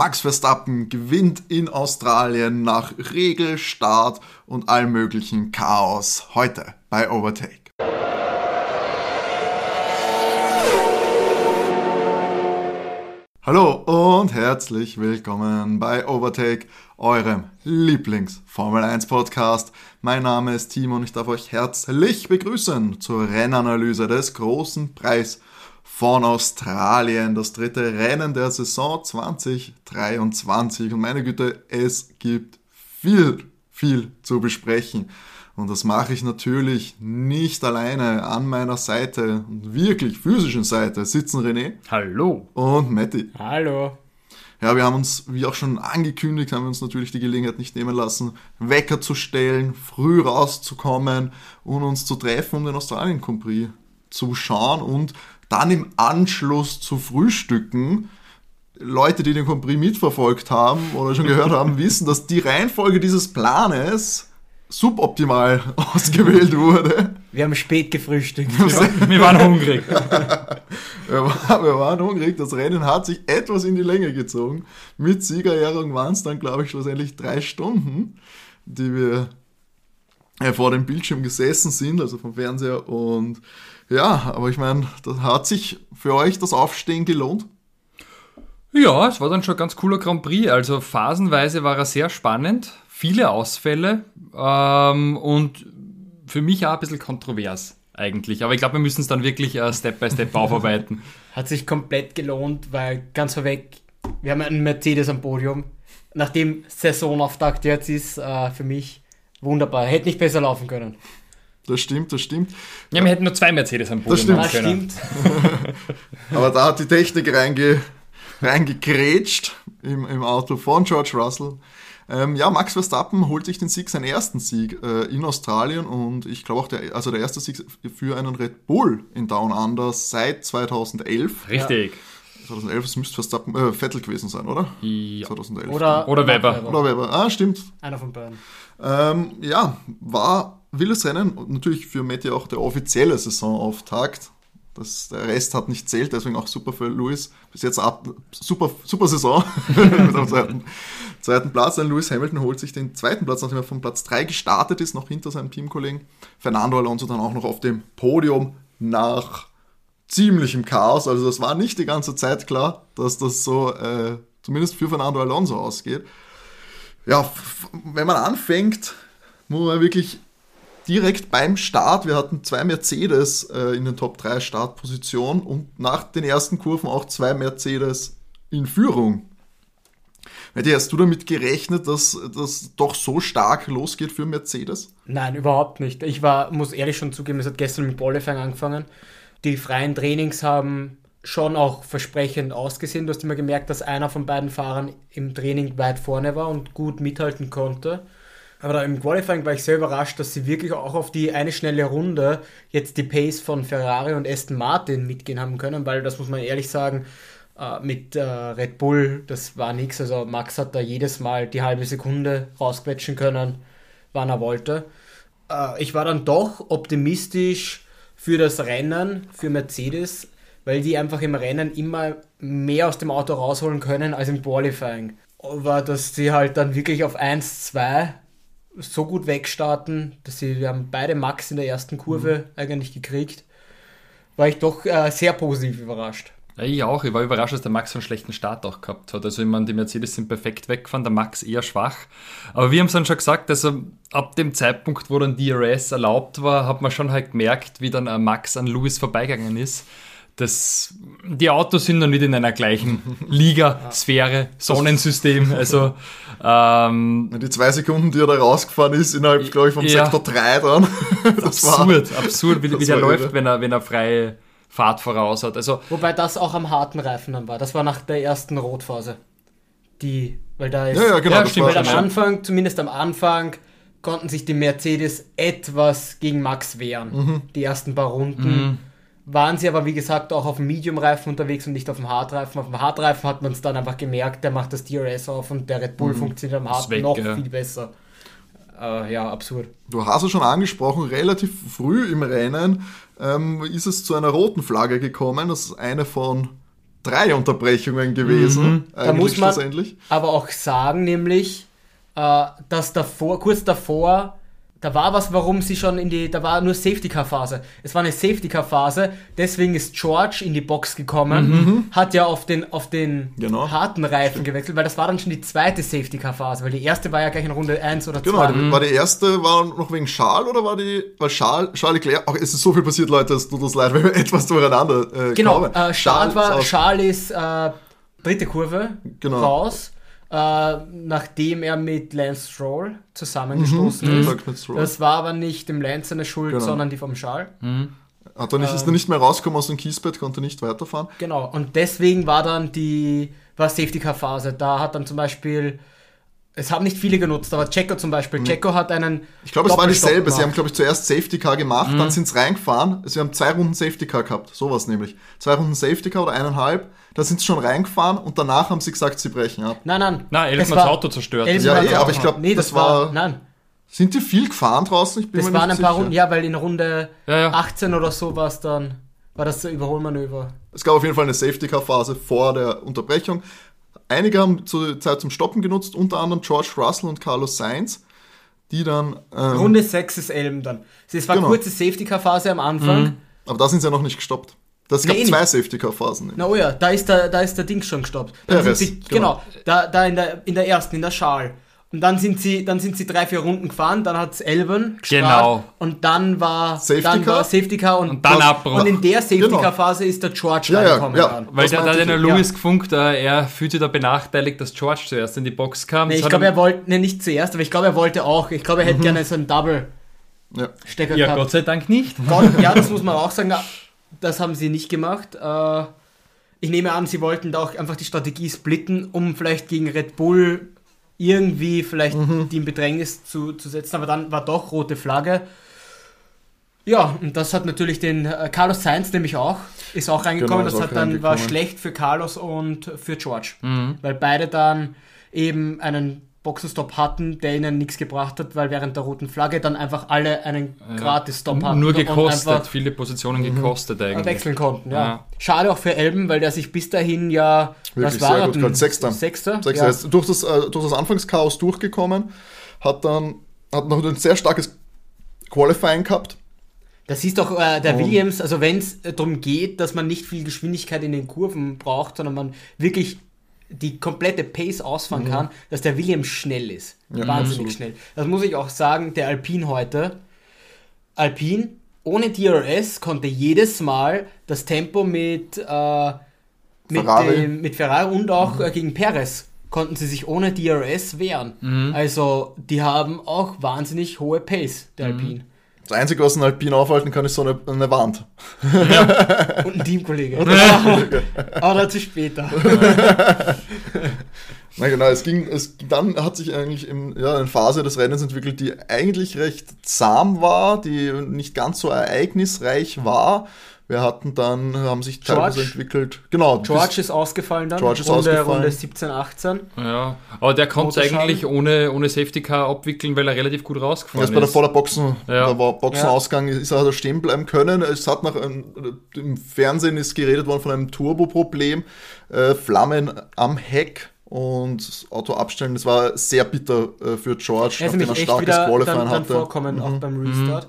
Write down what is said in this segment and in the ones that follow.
Max Verstappen gewinnt in Australien nach Regelstart und allem möglichen Chaos heute bei Overtake. Hallo und herzlich willkommen bei Overtake, eurem Lieblings-Formel 1 Podcast. Mein Name ist Timo und ich darf euch herzlich begrüßen zur Rennanalyse des großen Preis von Australien, das dritte Rennen der Saison 2023. Und meine Güte, es gibt viel, viel zu besprechen. Und das mache ich natürlich nicht alleine. An meiner Seite, wirklich physischen Seite, sitzen René. Hallo. Und Matti. Hallo. Ja, wir haben uns, wie auch schon angekündigt, haben wir uns natürlich die Gelegenheit nicht nehmen lassen, Wecker zu stellen, früh rauszukommen und uns zu treffen, um den Australien Grand Prix zu schauen und dann im Anschluss zu frühstücken. Leute, die den Compris mitverfolgt haben oder schon gehört haben, wissen, dass die Reihenfolge dieses Planes suboptimal ausgewählt wurde. Wir haben spät gefrühstückt. Wir waren hungrig. wir, waren hungrig. Das Rennen hat sich etwas in die Länge gezogen. Mit Siegerehrung waren es dann, glaube ich, schlussendlich drei Stunden, die wir vor dem Bildschirm gesessen sind, also vom Fernseher. Und ja, aber ich meine, das hat sich für euch das Aufstehen gelohnt? Ja, es war dann schon ein ganz cooler Grand Prix. Also phasenweise war er sehr spannend, viele Ausfälle ähm, und für mich auch ein bisschen kontrovers eigentlich. Aber ich glaube, wir müssen es dann wirklich äh, Step by Step aufarbeiten. Hat sich komplett gelohnt, weil ganz vorweg, wir haben einen Mercedes am Podium. Nachdem Saisonauftakt jetzt ist, äh, für mich wunderbar. Hätte nicht besser laufen können. Das stimmt, das stimmt. Ja, wir hätten nur zwei Mercedes am Boden das stimmt. Das stimmt. Aber da hat die Technik reinge, reingekrätscht im, im Auto von George Russell. Ähm, ja, Max Verstappen holt sich den Sieg, seinen ersten Sieg äh, in Australien und ich glaube auch der, also der erste Sieg für einen Red Bull in Down Under seit 2011. Richtig. Ja. 2011, es müsste Verstappen, äh, Vettel gewesen sein, oder? Ja. 2011. Oder, oder Weber. Oder Weber. Ah, stimmt. Einer von beiden. Ähm, ja, war wildes Rennen natürlich für Matty auch der offizielle Saisonauftakt. Das, der Rest hat nicht zählt, deswegen auch super für Lewis. Bis jetzt ab, super, super Saison mit dem zweiten, zweiten Platz. Dann Lewis Hamilton holt sich den zweiten Platz, nachdem er von Platz 3 gestartet ist, noch hinter seinem Teamkollegen. Fernando Alonso dann auch noch auf dem Podium nach ziemlichem Chaos. Also das war nicht die ganze Zeit klar, dass das so äh, zumindest für Fernando Alonso ausgeht. Ja, wenn man anfängt, muss man wirklich direkt beim Start, wir hatten zwei Mercedes äh, in den Top 3 Startpositionen und nach den ersten Kurven auch zwei Mercedes in Führung. Hätte hast du damit gerechnet, dass das doch so stark losgeht für Mercedes? Nein, überhaupt nicht. Ich war, muss ehrlich schon zugeben, es hat gestern mit Qualifying angefangen. Die freien Trainings haben schon auch versprechend ausgesehen. Du hast immer gemerkt, dass einer von beiden Fahrern im Training weit vorne war und gut mithalten konnte. Aber im Qualifying war ich sehr überrascht, dass sie wirklich auch auf die eine schnelle Runde jetzt die Pace von Ferrari und Aston Martin mitgehen haben können, weil das muss man ehrlich sagen, äh, mit äh, Red Bull, das war nichts. Also Max hat da jedes Mal die halbe Sekunde rausquetschen können, wann er wollte. Äh, ich war dann doch optimistisch für das Rennen, für Mercedes, weil die einfach im Rennen immer mehr aus dem Auto rausholen können als im Qualifying. Aber dass sie halt dann wirklich auf 1, 2 so gut wegstarten, dass sie, wir haben beide Max in der ersten Kurve mhm. eigentlich gekriegt, war ich doch äh, sehr positiv überrascht. Ja, ich auch. Ich war überrascht, dass der Max einen schlechten Start auch gehabt hat. Also, ich meine, die Mercedes sind perfekt weggefahren, der Max eher schwach. Aber wir haben es dann schon gesagt, also ab dem Zeitpunkt, wo dann DRS erlaubt war, hat man schon halt gemerkt, wie dann ein Max an Lewis vorbeigegangen ist das, die Autos sind noch nicht in einer gleichen Liga, Sphäre, Sonnensystem. Also ähm, die zwei Sekunden, die er da rausgefahren ist, innerhalb, glaube ich, vom ja, Sektor 3 dann. Das absurd, war, absurd, wie, wie der läuft, wenn er, wenn er freie Fahrt voraus hat. Also, Wobei das auch am harten Reifen dann war. Das war nach der ersten Rotphase. Die, weil da ist, ja, ja, genau, ja, stimmt, weil am Anfang, zumindest am Anfang, konnten sich die Mercedes etwas gegen Max wehren. Mhm. Die ersten paar Runden. Mhm waren sie aber, wie gesagt, auch auf dem Medium-Reifen unterwegs und nicht auf dem Hardreifen. Auf dem Hardreifen hat man es dann einfach gemerkt, der macht das DRS auf und der Red Bull mhm. funktioniert am Hard weg, noch ja. viel besser. Äh, ja, absurd. Du hast es schon angesprochen, relativ früh im Rennen ähm, ist es zu einer roten Flagge gekommen. Das ist eine von drei Unterbrechungen gewesen. Da Eigentlich muss man aber auch sagen, nämlich, äh, dass davor, kurz davor, da war was, warum sie schon in die, da war nur Safety-Car-Phase. Es war eine Safety-Car-Phase, deswegen ist George in die Box gekommen, hat ja auf den, auf den Genau. harten Reifen gewechselt, weil das war dann schon die zweite Safety-Car-Phase, weil die erste war ja gleich in Runde 1 oder 2. Genau, die- war die erste war noch wegen Charles oder war die, weil Charles, Charles Leclerc, ach, es ist so viel passiert, Leute, es tut uns leid, wenn wir etwas durcheinander äh, Genau, äh, Charles, war, aus- Charles ist äh, dritte Kurve Genau. raus, äh, nachdem er mit Lance Stroll zusammengestoßen Mhm. ist. Stroll. Das war aber nicht dem Lance seine Schuld, Genau. sondern die vom Charles. Hat er nicht, Ähm. ist er nicht mehr rausgekommen aus dem Kiesbett, konnte nicht weiterfahren. Genau, und deswegen war dann die war Safety Car Phase. Da hat dann zum Beispiel, es haben nicht viele genutzt, aber Checo zum Beispiel, Checo hat einen. Mhm. Ich glaube, es war dieselbe. Sie haben, gemacht. glaube ich, zuerst Safety Car gemacht, dann sind sie reingefahren. Sie haben zwei Runden Safety Car gehabt. Sowas nämlich. Zwei Runden Safety Car oder eineinhalb. Da sind sie schon reingefahren und danach haben sie gesagt, sie brechen ab. Nein, nein. Nein, es elfmal das Auto zerstört. elfmal Ja, eh, aber ich glaub, nee, das, das war, war- nein, Sind die viel gefahren draußen? Ich bin das mir waren nicht ein paar sicher. Runden, ja, weil in Runde Ja, ja. 18 oder so war es dann, war das so Überholmanöver. Es gab auf jeden Fall eine Safety Car Phase vor der Unterbrechung. Einige haben zur Zeit zum Stoppen genutzt, unter anderem George Russell und Carlos Sainz, die dann. Ähm, Runde 6 ist Elben dann. Es war Genau. kurze Safety Car Phase am Anfang. Aber da sind sie ja noch nicht gestoppt. Das gab Nee, zwei nicht. Safety Car Phasen. Na oh ja, da ist der, da ist der Ding schon gestoppt. Perez, sind sie, genau. genau, da, da in, der, in der ersten, in der Schal. Und dann sind sie, dann sind sie drei, vier Runden gefahren, dann hat es Elben gestrahlt Genau. und dann war Safety dann Car? war Safety Car und, Und dann Abbruch. Und in der Safety Genau. Car Phase ist der George Ja, ja, reingekommen. ja. dann. Weil da, da hat der Lewis gefunkt, äh, er fühlt sich da benachteiligt, dass George zuerst in die Box kam. Nee, Das ich glaube, er wollte, ne, nicht zuerst, aber ich glaube, er wollte auch. Ich glaube, er hätte gerne so einen Double-Stecker Ja. Ja, gehabt. Gott sei Dank nicht. Gott, ja, das muss man auch sagen. Das haben sie nicht gemacht. Äh, ich nehme an, sie wollten da auch einfach die Strategie splitten, um vielleicht gegen Red Bull irgendwie vielleicht die in Bedrängnis zu, zu setzen. Aber dann war doch rote Flagge. Ja, und das hat natürlich den äh, Carlos Sainz nämlich auch, ist auch reingekommen. Genau, das hat dann war schlecht für Carlos und für George. Mhm. Weil beide dann eben einen Boxenstopp hatten, der ihnen nichts gebracht hat, weil während der roten Flagge dann einfach alle einen Gratis-Stop hatten. Nur und gekostet, einfach viele Positionen gekostet eigentlich. wechseln konnten, ja. Ja. Schade auch für Elben, weil der sich bis dahin ja, Wirklich was war sehr er gut denn? Sechster. Sechster? Sechs, ja. Ist durch, das, äh, durch das Anfangschaos durchgekommen, hat dann hat noch ein sehr starkes Qualifying gehabt. Das ist doch äh, der Williams, also wenn es darum geht, dass man nicht viel Geschwindigkeit in den Kurven braucht, sondern man wirklich die komplette Pace ausfahren kann, dass der Williams schnell ist. Mhm. Ja, Wahnsinnig absolut. schnell. Das muss ich auch sagen, der Alpine heute, Alpine ohne DRS konnte jedes Mal das Tempo mit, äh, mit, Ferrari. Dem, mit Ferrari und auch äh, gegen Perez konnten sie sich ohne DRS wehren. Also die haben auch wahnsinnig hohe Pace, der Alpine. Das Einzige, was ein Alpin aufhalten kann, ist so eine, eine Wand. Und ein Teamkollege. Aber dazu später. Na genau, es ging, es, dann hat sich eigentlich im, ja, eine Phase des Rennens entwickelt, die eigentlich recht zahm war, die nicht ganz so ereignisreich war. Wir hatten dann, haben sich teilweise George. entwickelt, genau, George ist ausgefallen dann. George ist Runde, ausgefallen. Runde 17, 18. Ja, aber der konnte eigentlich ohne, ohne Safety Car abwickeln, weil er relativ gut bis, rausgefahren jetzt bei der ist. voller Boxen, Ja. da war Boxenausgang, ist er hat er stehen bleiben können. Es hat nach einem, im Fernsehen ist geredet worden von einem Turboproblem, äh, Flammen am Heck und das Auto abstellen. Das war sehr bitter äh, für George, Er ist nachdem er starkes wieder Qualifying dann, dann hatte. Mhm. vorkommen, auch beim Restart.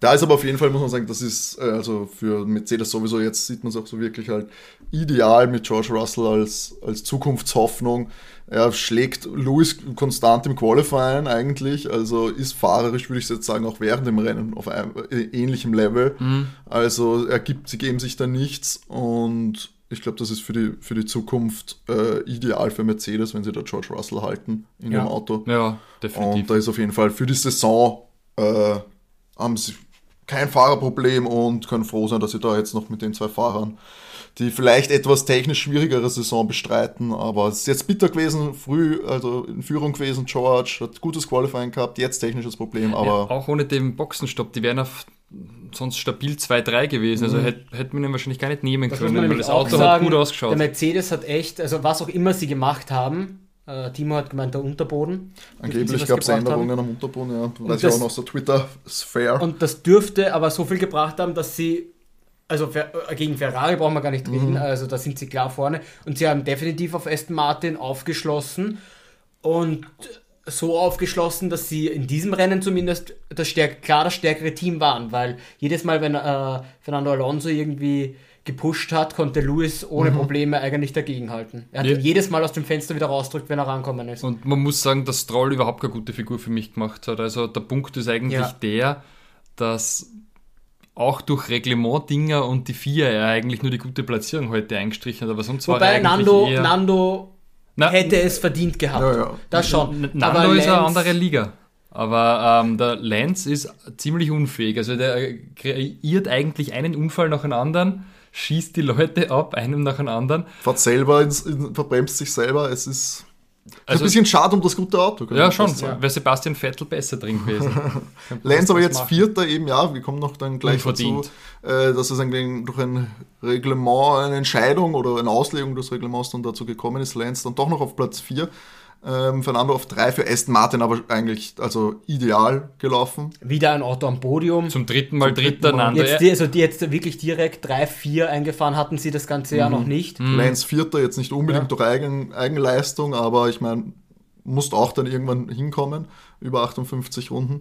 Da ist aber auf jeden Fall, muss man sagen, das ist äh, also für Mercedes sowieso, jetzt sieht man es auch so wirklich halt ideal mit George Russell als, als Zukunftshoffnung. Er schlägt Lewis konstant im Qualifying eigentlich, also ist fahrerisch, würde ich jetzt sagen, auch während dem Rennen auf einem äh, ähnlichem Level. Also er gibt, sie geben sich da nichts und ich glaube, das ist für die, für die Zukunft äh, ideal für Mercedes, wenn sie da George Russell halten in Ja. dem Auto. Ja, definitiv. Und da ist auf jeden Fall für die Saison äh, haben sie kein Fahrerproblem und können froh sein, dass sie da jetzt noch mit den zwei Fahrern, die vielleicht etwas technisch schwierigere Saison bestreiten, aber es ist jetzt bitter gewesen, früh, also in Führung gewesen, George hat gutes Qualifying gehabt, jetzt technisches Problem, aber ja, auch ohne den Boxenstopp, die wären auf sonst stabil 2-3 gewesen. Also hätte hätte man ihn wahrscheinlich gar nicht nehmen Das können, weil das Auto hat sagen, gut der ausgeschaut. Mercedes hat echt, also was auch immer sie gemacht haben, äh, Timo hat gemeint, der Unterboden. angeblich gab es haben. Änderungen am Unterboden, ja, weiß ich auch noch aus der Twitter-Sphäre. Und das dürfte aber so viel gebracht haben, dass sie also äh, gegen Ferrari brauchen wir gar nicht reden, also da sind sie klar vorne. Und sie haben definitiv auf Aston Martin aufgeschlossen und so aufgeschlossen, dass sie in diesem Rennen zumindest das stärk klar das stärkere Team waren, weil jedes Mal, wenn äh, Fernando Alonso irgendwie gepusht hat, konnte Lewis ohne Probleme eigentlich dagegenhalten. Er hat Ja. jedes Mal aus dem Fenster wieder rausdrückt, wenn er rankommen ist. Und man muss sagen, dass Stroll überhaupt keine gute Figur für mich gemacht hat. Also der Punkt ist eigentlich Ja. der, dass auch durch Reglement-Dinger und die vier er eigentlich nur die gute Platzierung heute eingestrichen hat, aber sonst war er Wobei eigentlich Nando, eher... Nando Na, hätte es verdient gehabt. Ja, ja. Das schon. Nando Aber ist eine andere Liga. Aber ähm, der Lance ist ziemlich unfähig. Also der kreiert eigentlich einen Unfall nach dem anderen, schießt die Leute ab, einem nach dem anderen. Fährt selber, ins, in, verbremst sich selber. Es ist Also- ein bisschen schade um das gute Auto. Ja, schon. sagen. Wäre Sebastian Vettel besser drin gewesen. Lenz aber jetzt machen. Vierter eben, ja, wir kommen noch dann gleich dazu, äh, dass es eigentlich durch ein Reglement, eine Entscheidung oder eine Auslegung des Reglements dann dazu gekommen ist, Lenz dann doch noch auf Platz 4, ähm, Fernando auf 3 für Aston Martin, aber eigentlich also ideal gelaufen. Wieder ein Auto am Podium. Zum dritten Mal Zum dritten dritter. Jetzt, also die jetzt wirklich direkt 3, 4 eingefahren hatten sie das ganze Jahr noch nicht. Lenz Vierter, jetzt nicht unbedingt Ja. durch Eigen, Eigenleistung, aber ich meine, musst auch dann irgendwann hinkommen, über 58 Runden.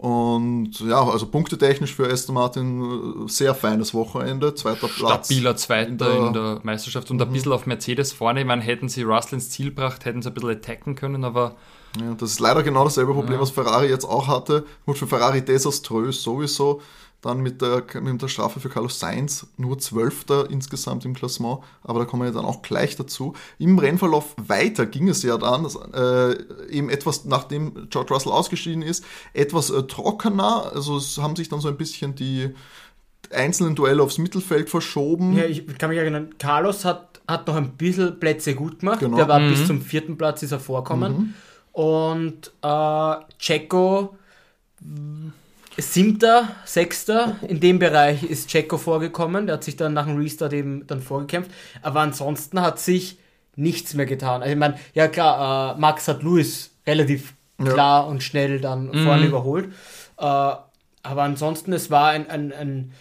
Und ja, also punktetechnisch für Aston Martin äh, sehr feines Wochenende, zweiter Platz. stabiler Zweiter in in der, der- Meisterschaft und ein bisschen auf Mercedes vorne. Ich meine, hätten sie Russell ins Ziel gebracht, hätten sie ein bisschen attacken können, aber Ja, das ist leider genau dasselbe Problem, was Ferrari jetzt auch hatte. Gut, für Ferrari desaströs sowieso. Dann mit der, mit der Strafe für Carlos Sainz, nur Zwölfter insgesamt im Klassement, aber da kommen wir ja dann auch gleich dazu. Im Rennverlauf weiter ging es ja dann, das, äh, eben etwas, nachdem George Russell ausgeschieden ist, etwas äh, trockener, also es haben sich dann so ein bisschen die einzelnen Duelle aufs Mittelfeld verschoben. Ja, ich kann mich erinnern, Carlos hat, hat noch ein bisschen Plätze gut gemacht. Genau. Der war bis zum vierten Platz ist er vorkommen. Und äh, Checo siebter, sechster, in dem Bereich ist Checo vorgekommen. Der hat sich dann nach dem Restart eben dann vorgekämpft. Aber ansonsten hat sich nichts mehr getan. Also ich meine, ja klar, äh, Max hat Lewis relativ Ja. klar und schnell dann vorne überholt. Äh, aber ansonsten, es war ein, ein, ein,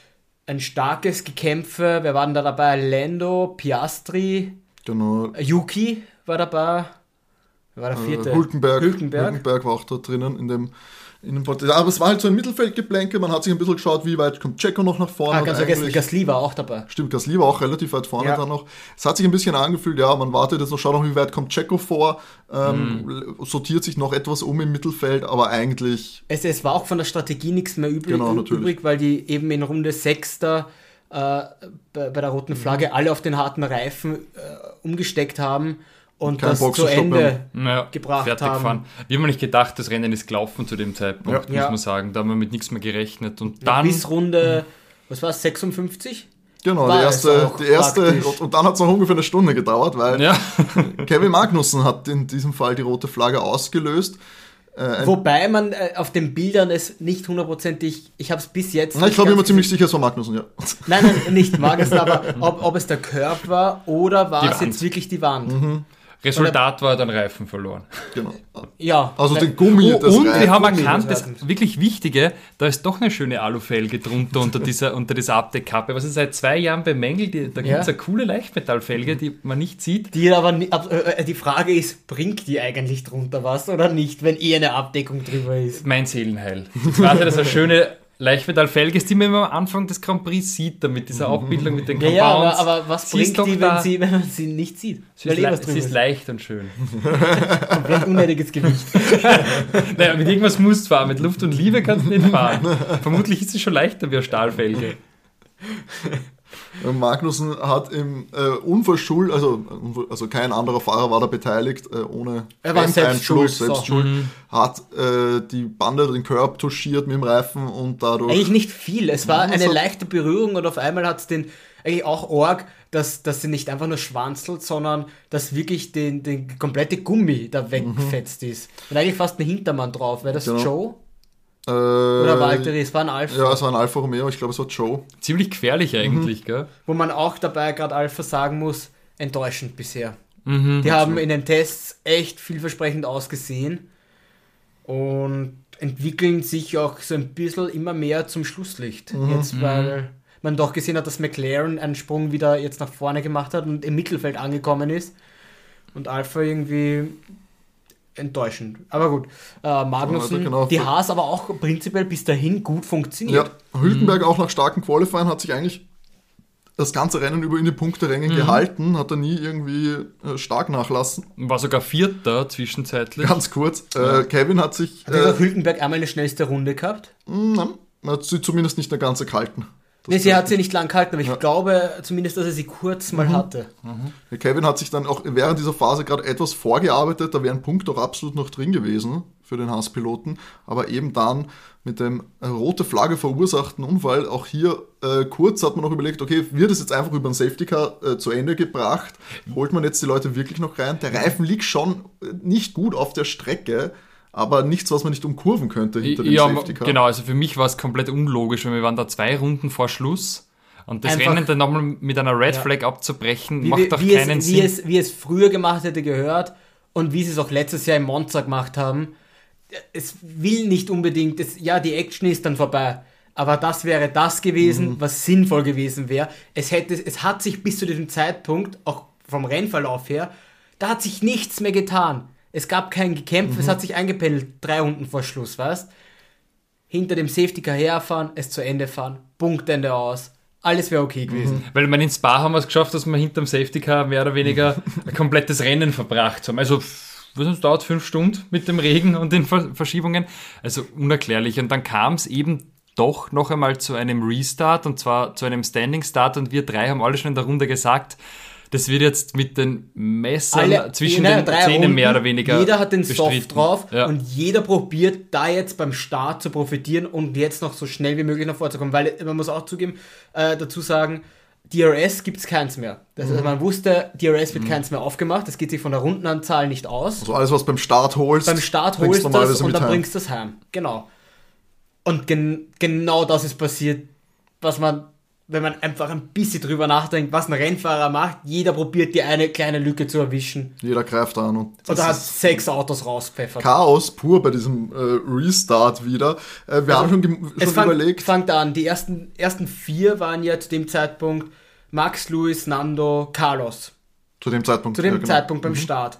ein starkes Gekämpfe. Wer waren da dabei? Lando, Piastri, Genau. Yuki war dabei. Wer war der vierte? Äh, Hülkenberg, Hülkenberg. Hülkenberg war auch da drinnen in dem, in dem Porträt. Aber es war halt so ein Mittelfeldgeplänke, man hat sich ein bisschen geschaut, wie weit kommt Checo noch nach vorne. Ah, ganz vergessen, Gasly war auch dabei. Stimmt, Gasly war auch relativ weit vorne Ja. dann noch. Es hat sich ein bisschen angefühlt, ja, man wartet jetzt noch, schaut noch, wie weit kommt Checo vor, ähm, Mhm. sortiert sich noch etwas um im Mittelfeld, aber eigentlich, Es, es war auch von der Strategie nichts mehr übrig, Genau, natürlich. übrig weil die eben in Runde 6 da äh, bei, bei der roten Mhm. Flagge alle auf den harten Reifen äh, umgesteckt haben und Kein das zu Boxenstopp Ende. naja, Gebracht fertig haben. gefahren. Wir haben nicht gedacht, das Rennen ist gelaufen zu dem Zeitpunkt, Ja. muss Ja. man sagen. Da haben wir mit nichts mehr gerechnet. Und dann, Bis Runde, was war es, 56? genau, War die erste, die erste praktisch. und, dann hat es noch ungefähr eine Stunde gedauert, weil ja, Kevin Magnussen hat in diesem Fall die rote Flagge ausgelöst. Äh, Wobei man äh, auf den Bildern es nicht hundertprozentig, ich habe es bis jetzt. na, ich glaube immer ziemlich sicher, es war Magnussen, ja. Nein, nein, nicht Magnussen, aber ob, ob es der Curb war oder war Die es Wand. jetzt wirklich die Wand? Resultat war dann Reifen verloren. genau. Ja. Also den Gummi, Oh, das und wir haben Gummi, erkannt, das wirklich Wichtige, da ist doch eine schöne Alufelge drunter unter dieser, unter dieser Abdeckkappe, was ich seit zwei Jahren bemängelt. Da gibt es Ja. eine coole Leichtmetallfelge, die man nicht sieht. Die aber ab- äh, die Frage ist, bringt die eigentlich drunter was oder nicht, wenn eh eine Abdeckung drüber ist? Mein Seelenheil. Ich ja, dass eine schöne Leichtmetallfelge ist, die man am Anfang des Grand Prix sieht, mit dieser Abbildung mit den Ja, ja, aber, Compounds. aber was bringt die, wenn, sie, wenn man sie nicht sieht? Sie ist, eh le sie ist leicht und schön. Komplett unnötiges Gewicht. Naja, mit irgendwas musst du fahren, mit Luft und Liebe kannst du nicht fahren. Vermutlich ist sie schon leichter wie eine Stahlfelge. Äh, Magnussen hat im äh, unverschuldet, also, also kein anderer Fahrer war da beteiligt, äh, ohne Er war selbst schuld, selbst so. schuld, hat äh, die Bande, den Curb touchiert mit dem Reifen und dadurch. Eigentlich nicht viel. Es war eine leichte Berührung und auf einmal hat es den eigentlich auch Org, dass, dass sie nicht einfach nur schwanzelt, sondern dass wirklich den, den komplette Gummi da weggefetzt ist. Und eigentlich fast ein Hintermann drauf. Wäre das Genau. Joe äh, oder Valtteri? Es war ein Alpha. Ja, es war ein Alfa Romeo, ich glaube, es war Joe. Ziemlich gefährlich eigentlich, gell? Wo man auch dabei gerade Alpha sagen muss, enttäuschend bisher. Mhm. Die haben in den Tests echt vielversprechend ausgesehen und entwickeln sich auch so ein bisschen immer mehr zum Schlusslicht. Mhm. Jetzt, weil man doch gesehen hat, dass McLaren einen Sprung wieder jetzt nach vorne gemacht hat und im Mittelfeld angekommen ist. Und Alpha irgendwie enttäuschend. Aber gut, äh, Magnussen, Ja, genau. die Haas aber auch prinzipiell bis dahin gut funktioniert. Ja, Hülkenberg auch nach starken Qualifying hat sich eigentlich das ganze Rennen über in die Punkteränge gehalten, hat er nie irgendwie äh, stark nachlassen. War sogar Vierter zwischenzeitlich. Ganz kurz, äh, Kevin hat sich Hat äh, Hülkenberg einmal eine schnellste Runde gehabt? mh, hat sie zumindest nicht eine ganze kalten. Das Ne, sie hat sie nicht. lang gehalten, aber ich glaube zumindest, dass er sie kurz mal hatte. Ja, Kevin hat sich dann auch während dieser Phase gerade etwas vorgearbeitet, da wäre ein Punkt auch absolut noch drin gewesen für den Haas-Piloten, aber eben dann mit dem rote Flagge verursachten Unfall, auch hier äh, kurz hat man noch überlegt, okay, wird es jetzt einfach über ein Safety Car äh, zu Ende gebracht, holt man jetzt die Leute wirklich noch rein? Der Reifen liegt schon äh, nicht gut auf der Strecke, aber nichts, was man nicht umkurven könnte hinter dem Ja, Safety Car. genau, also für mich war es komplett unlogisch, weil wir waren da zwei Runden vor Schluss und das Einfach- Rennen dann nochmal mit einer Red Ja. Flag abzubrechen, Wie, macht doch wie, keinen es, wie, Sinn. es, wie es früher gemacht hätte gehört und wie sie es auch letztes Jahr im Monza gemacht haben. Es will nicht unbedingt, es, ja, die Action ist dann vorbei. Aber das wäre das gewesen, Mhm. was sinnvoll gewesen wäre. Es, hätte, es hat sich bis zu diesem Zeitpunkt, auch vom Rennverlauf her, da hat sich nichts mehr getan. Es gab kein Gekämpf, Mhm. es hat sich eingependelt, drei Runden vor Schluss, weißt Hinter dem Safety Car herfahren, es zu Ende fahren, Punktende aus, alles wäre okay gewesen. Weil ich meine, in Spa haben wir es geschafft, dass wir hinterm Safety Car mehr oder weniger ein komplettes Rennen verbracht haben. Also, was uns dauert fünf Stunden mit dem Regen und den Ver Verschiebungen. Also unerklärlich. Und dann kam es eben doch noch einmal zu einem Restart und zwar zu einem Standing Start und wir drei haben alle schon in der Runde gesagt, das wird jetzt mit den Messern Alle- zwischen nein, den drei Zähnen Runden, mehr oder weniger. Jeder hat den Soft bestritten. drauf Ja. und jeder probiert da jetzt beim Start zu profitieren und jetzt noch so schnell wie möglich nach vorzukommen. Weil man muss auch zugeben, äh, dazu sagen, DRS gibt es keins mehr. Das Mhm. heißt, man wusste, DRS wird keins mehr aufgemacht. Das geht sich von der Rundenanzahl nicht aus. Also alles, was beim Start holst, beim Start holst du das normalerweise und dann heim. bringst du das heim. Genau. Und gen genau das ist passiert, was man, wenn man einfach ein bisschen drüber nachdenkt, was ein Rennfahrer macht. Jeder probiert die eine kleine Lücke zu erwischen. Jeder greift an und das Und er hat sechs Autos rauspfeffert. Chaos pur bei diesem äh, Restart wieder. Äh, wir haben schon, Also Es schon fang, überlegt, fängt an. Die ersten, ersten vier waren ja zu dem Zeitpunkt Max, Luis, Nando, Carlos. zu dem Zeitpunkt, Zu dem ja, genau. Zeitpunkt beim Start.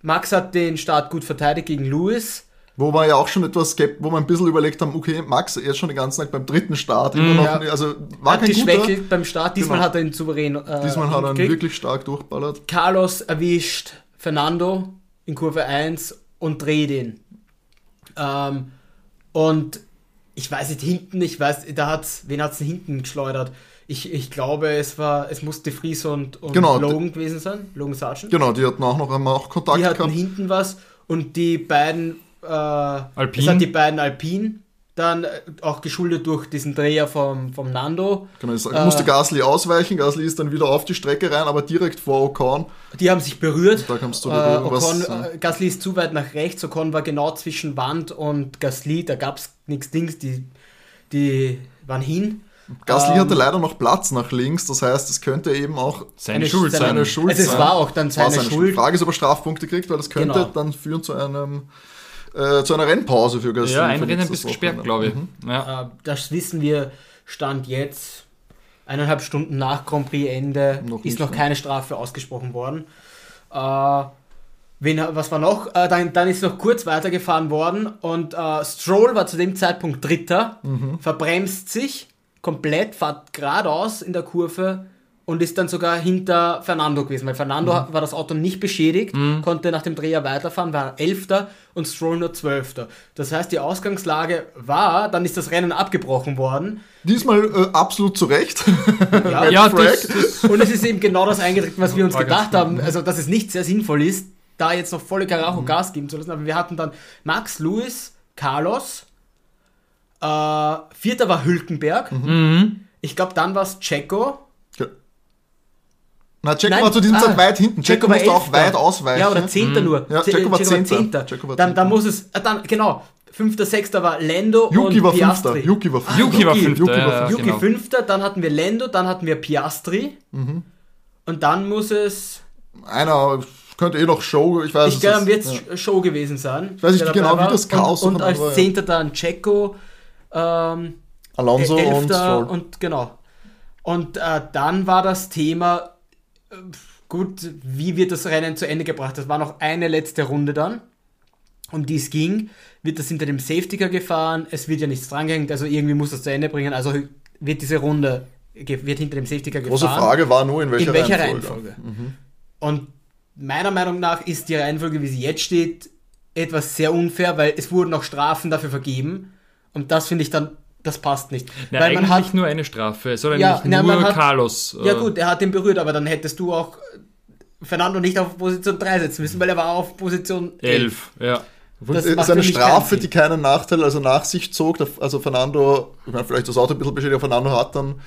Max hat den Start gut verteidigt gegen Luis. Wo wir ja auch schon etwas skeptisch, wo wir ein bisschen überlegt haben, okay, Max jetzt schon den ganzen Tag beim dritten Start, immer noch, Ja. nicht- also war Hat kein guter, geschwächelt beim Start. Diesmal Genau. hat er ihn souverän äh, diesmal hat er ihn wirklich stark durchballert. Carlos erwischt Fernando in Kurve 1 und dreht ihn. Ähm, und ich weiß nicht, hinten, ich weiß, da hat's, wen hat's denn hinten geschleudert? Ich, ich glaube, es war, es musste Fries und, und Genau, Logan gewesen sein, Logan Sargent. Genau, die hatten auch noch einmal auch Kontakt Die hatten gehabt. hinten was und die beiden äh, Alpine? es hat die beiden Alpin dann äh, auch geschuldet durch diesen Dreher vom, vom Nando. Genau, es Äh, musste Gasly ausweichen, Gasly ist dann wieder auf die Strecke rein, aber direkt vor Ocon. Die haben sich berührt. Da kam's zur äh, Ocon, äh, Gasly ist zu weit nach rechts, Ocon war genau zwischen Wand und Gasly, da gab es nichts Dings, die, die waren hin. Gasly Ähm, hatte leider noch Platz nach links, das heißt, es könnte eben auch Seine Eine- Schuld seine sein. seine Schuld Also es sein. war auch dann war seine Schuld. Frage ist, ob er Strafpunkte kriegt, weil das könnte Genau. dann führen zu einem äh, zu einer Rennpause für Gasly. Ja, ein Rennen bist gesperrt, Wochenende. glaube ich. Ja. Äh, das wissen wir, Stand jetzt, eineinhalb Stunden nach Grand Prix-Ende, Noch ist noch ne? keine Strafe ausgesprochen worden. Äh, wen, was war noch? Äh, dann, dann ist noch kurz weitergefahren worden und äh, Stroll war zu dem Zeitpunkt Dritter, Mhm. verbremst sich komplett, fährt geradeaus in der Kurve und ist dann sogar hinter Fernando gewesen, weil Fernando Mhm. war das Auto nicht beschädigt, konnte nach dem Dreher weiterfahren, war Elfter und Stroll nur Zwölfter. Das heißt, die Ausgangslage war, dann ist das Rennen abgebrochen worden. Diesmal äh, absolut zu Recht. Ja, Ja, das, das, und es ist eben genau das eingetreten, was wir uns gedacht haben, also dass es nicht sehr sinnvoll ist, da jetzt noch volle Karacho Gas geben zu lassen. Aber wir hatten dann Max, Luis, Carlos, äh, vierter war Hülkenberg, mhm. ich glaube dann war es Checo, Na, Checo Nein, war zu diesem ah, Zeit weit hinten. Checo, war musste auch Elfter. weit ausweichen. Ja, oder Zehnter nur. Ja, Che- Checo war Zehnter. Checo war Dann, Zehnter. dann muss es, äh, dann, genau, fünfter, sechster war Lando Yuki und war Piastri. Fünfter. Yuki war Fünfter. Yuki war Yuki. Fünfter. Yuki war ja, Yuki genau. fünfter, dann hatten wir Lando, dann hatten wir Piastri. Mhm. Und dann muss es, Einer könnte eh noch Show, ich weiß ich es glaube, wird es ja. Show gewesen sein. Ich weiß nicht genau, wie das Chaos Und, und als war, ja. Zehnter dann Checo, ähm, Alonso und Elfter Stroll. und genau. Und äh, dann war das Thema, gut, wie wird das Rennen zu Ende gebracht? Das war noch eine letzte Runde dann, um die es ging. Wird das hinter dem Safety Car gefahren? Es wird ja nichts drangehängt, also irgendwie muss das zu Ende bringen. Also wird diese Runde, wird hinter dem Safety Car Große gefahren. Frage war nur, in welcher, in welcher Reihenfolge. Reihenfolge? Und meiner Meinung nach ist die Reihenfolge, wie sie jetzt steht, etwas sehr unfair, weil es wurden auch Strafen dafür vergeben. Und das finde ich dann, das passt nicht. Na, weil man eigentlich hat, nur eine Strafe. Soll Ja, eigentlich na, nur hat- Carlos. ja äh, gut, er hat ihn berührt, aber dann hättest du auch Fernando nicht auf Position 3 setzen müssen, weil er war auf Position 11. Elf, ja. Das macht ist eine Strafe, keinen die keinen Nachteil also nach sich zog. Also Fernando, ich meine, vielleicht das Auto ein bisschen beschädigt, aber Fernando hat dann,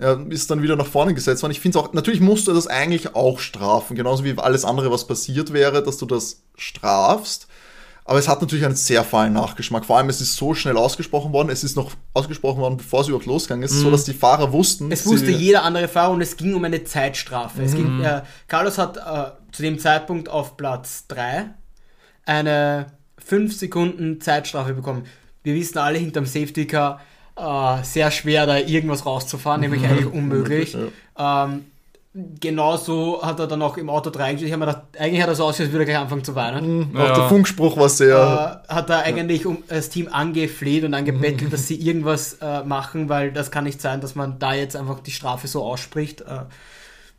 ja, ist dann wieder nach vorne gesetzt worden. Ich finde es auch, natürlich musst du das eigentlich auch strafen, genauso wie alles andere, was passiert wäre, dass du das strafst. Aber es hat natürlich einen sehr fahlen Nachgeschmack. Vor allem, es ist so schnell ausgesprochen worden. Es ist noch ausgesprochen worden, bevor es überhaupt losgegangen ist, so dass die Fahrer wussten. Es wusste jeder andere Fahrer und es ging um eine Zeitstrafe. Es Mhm. ging, äh, Carlos hat äh, zu dem Zeitpunkt auf Platz 3 eine 5 Sekunden Zeitstrafe bekommen. Wir wissen alle, hinterm Safety Car äh, sehr schwer, da irgendwas rauszufahren, nämlich eigentlich unmöglich. Mhm. ja. Ähm, genauso hat er dann auch im Auto reingestellt. Ich habe mir gedacht, eigentlich hat er so ausgesehen, als würde er gleich anfangen zu weinen. Auch Ja. der Funkspruch war sehr. Äh, hat er eigentlich um das Team angefleht und angebettelt, dass sie irgendwas äh, machen, weil das kann nicht sein, dass man da jetzt einfach die Strafe so ausspricht. Äh,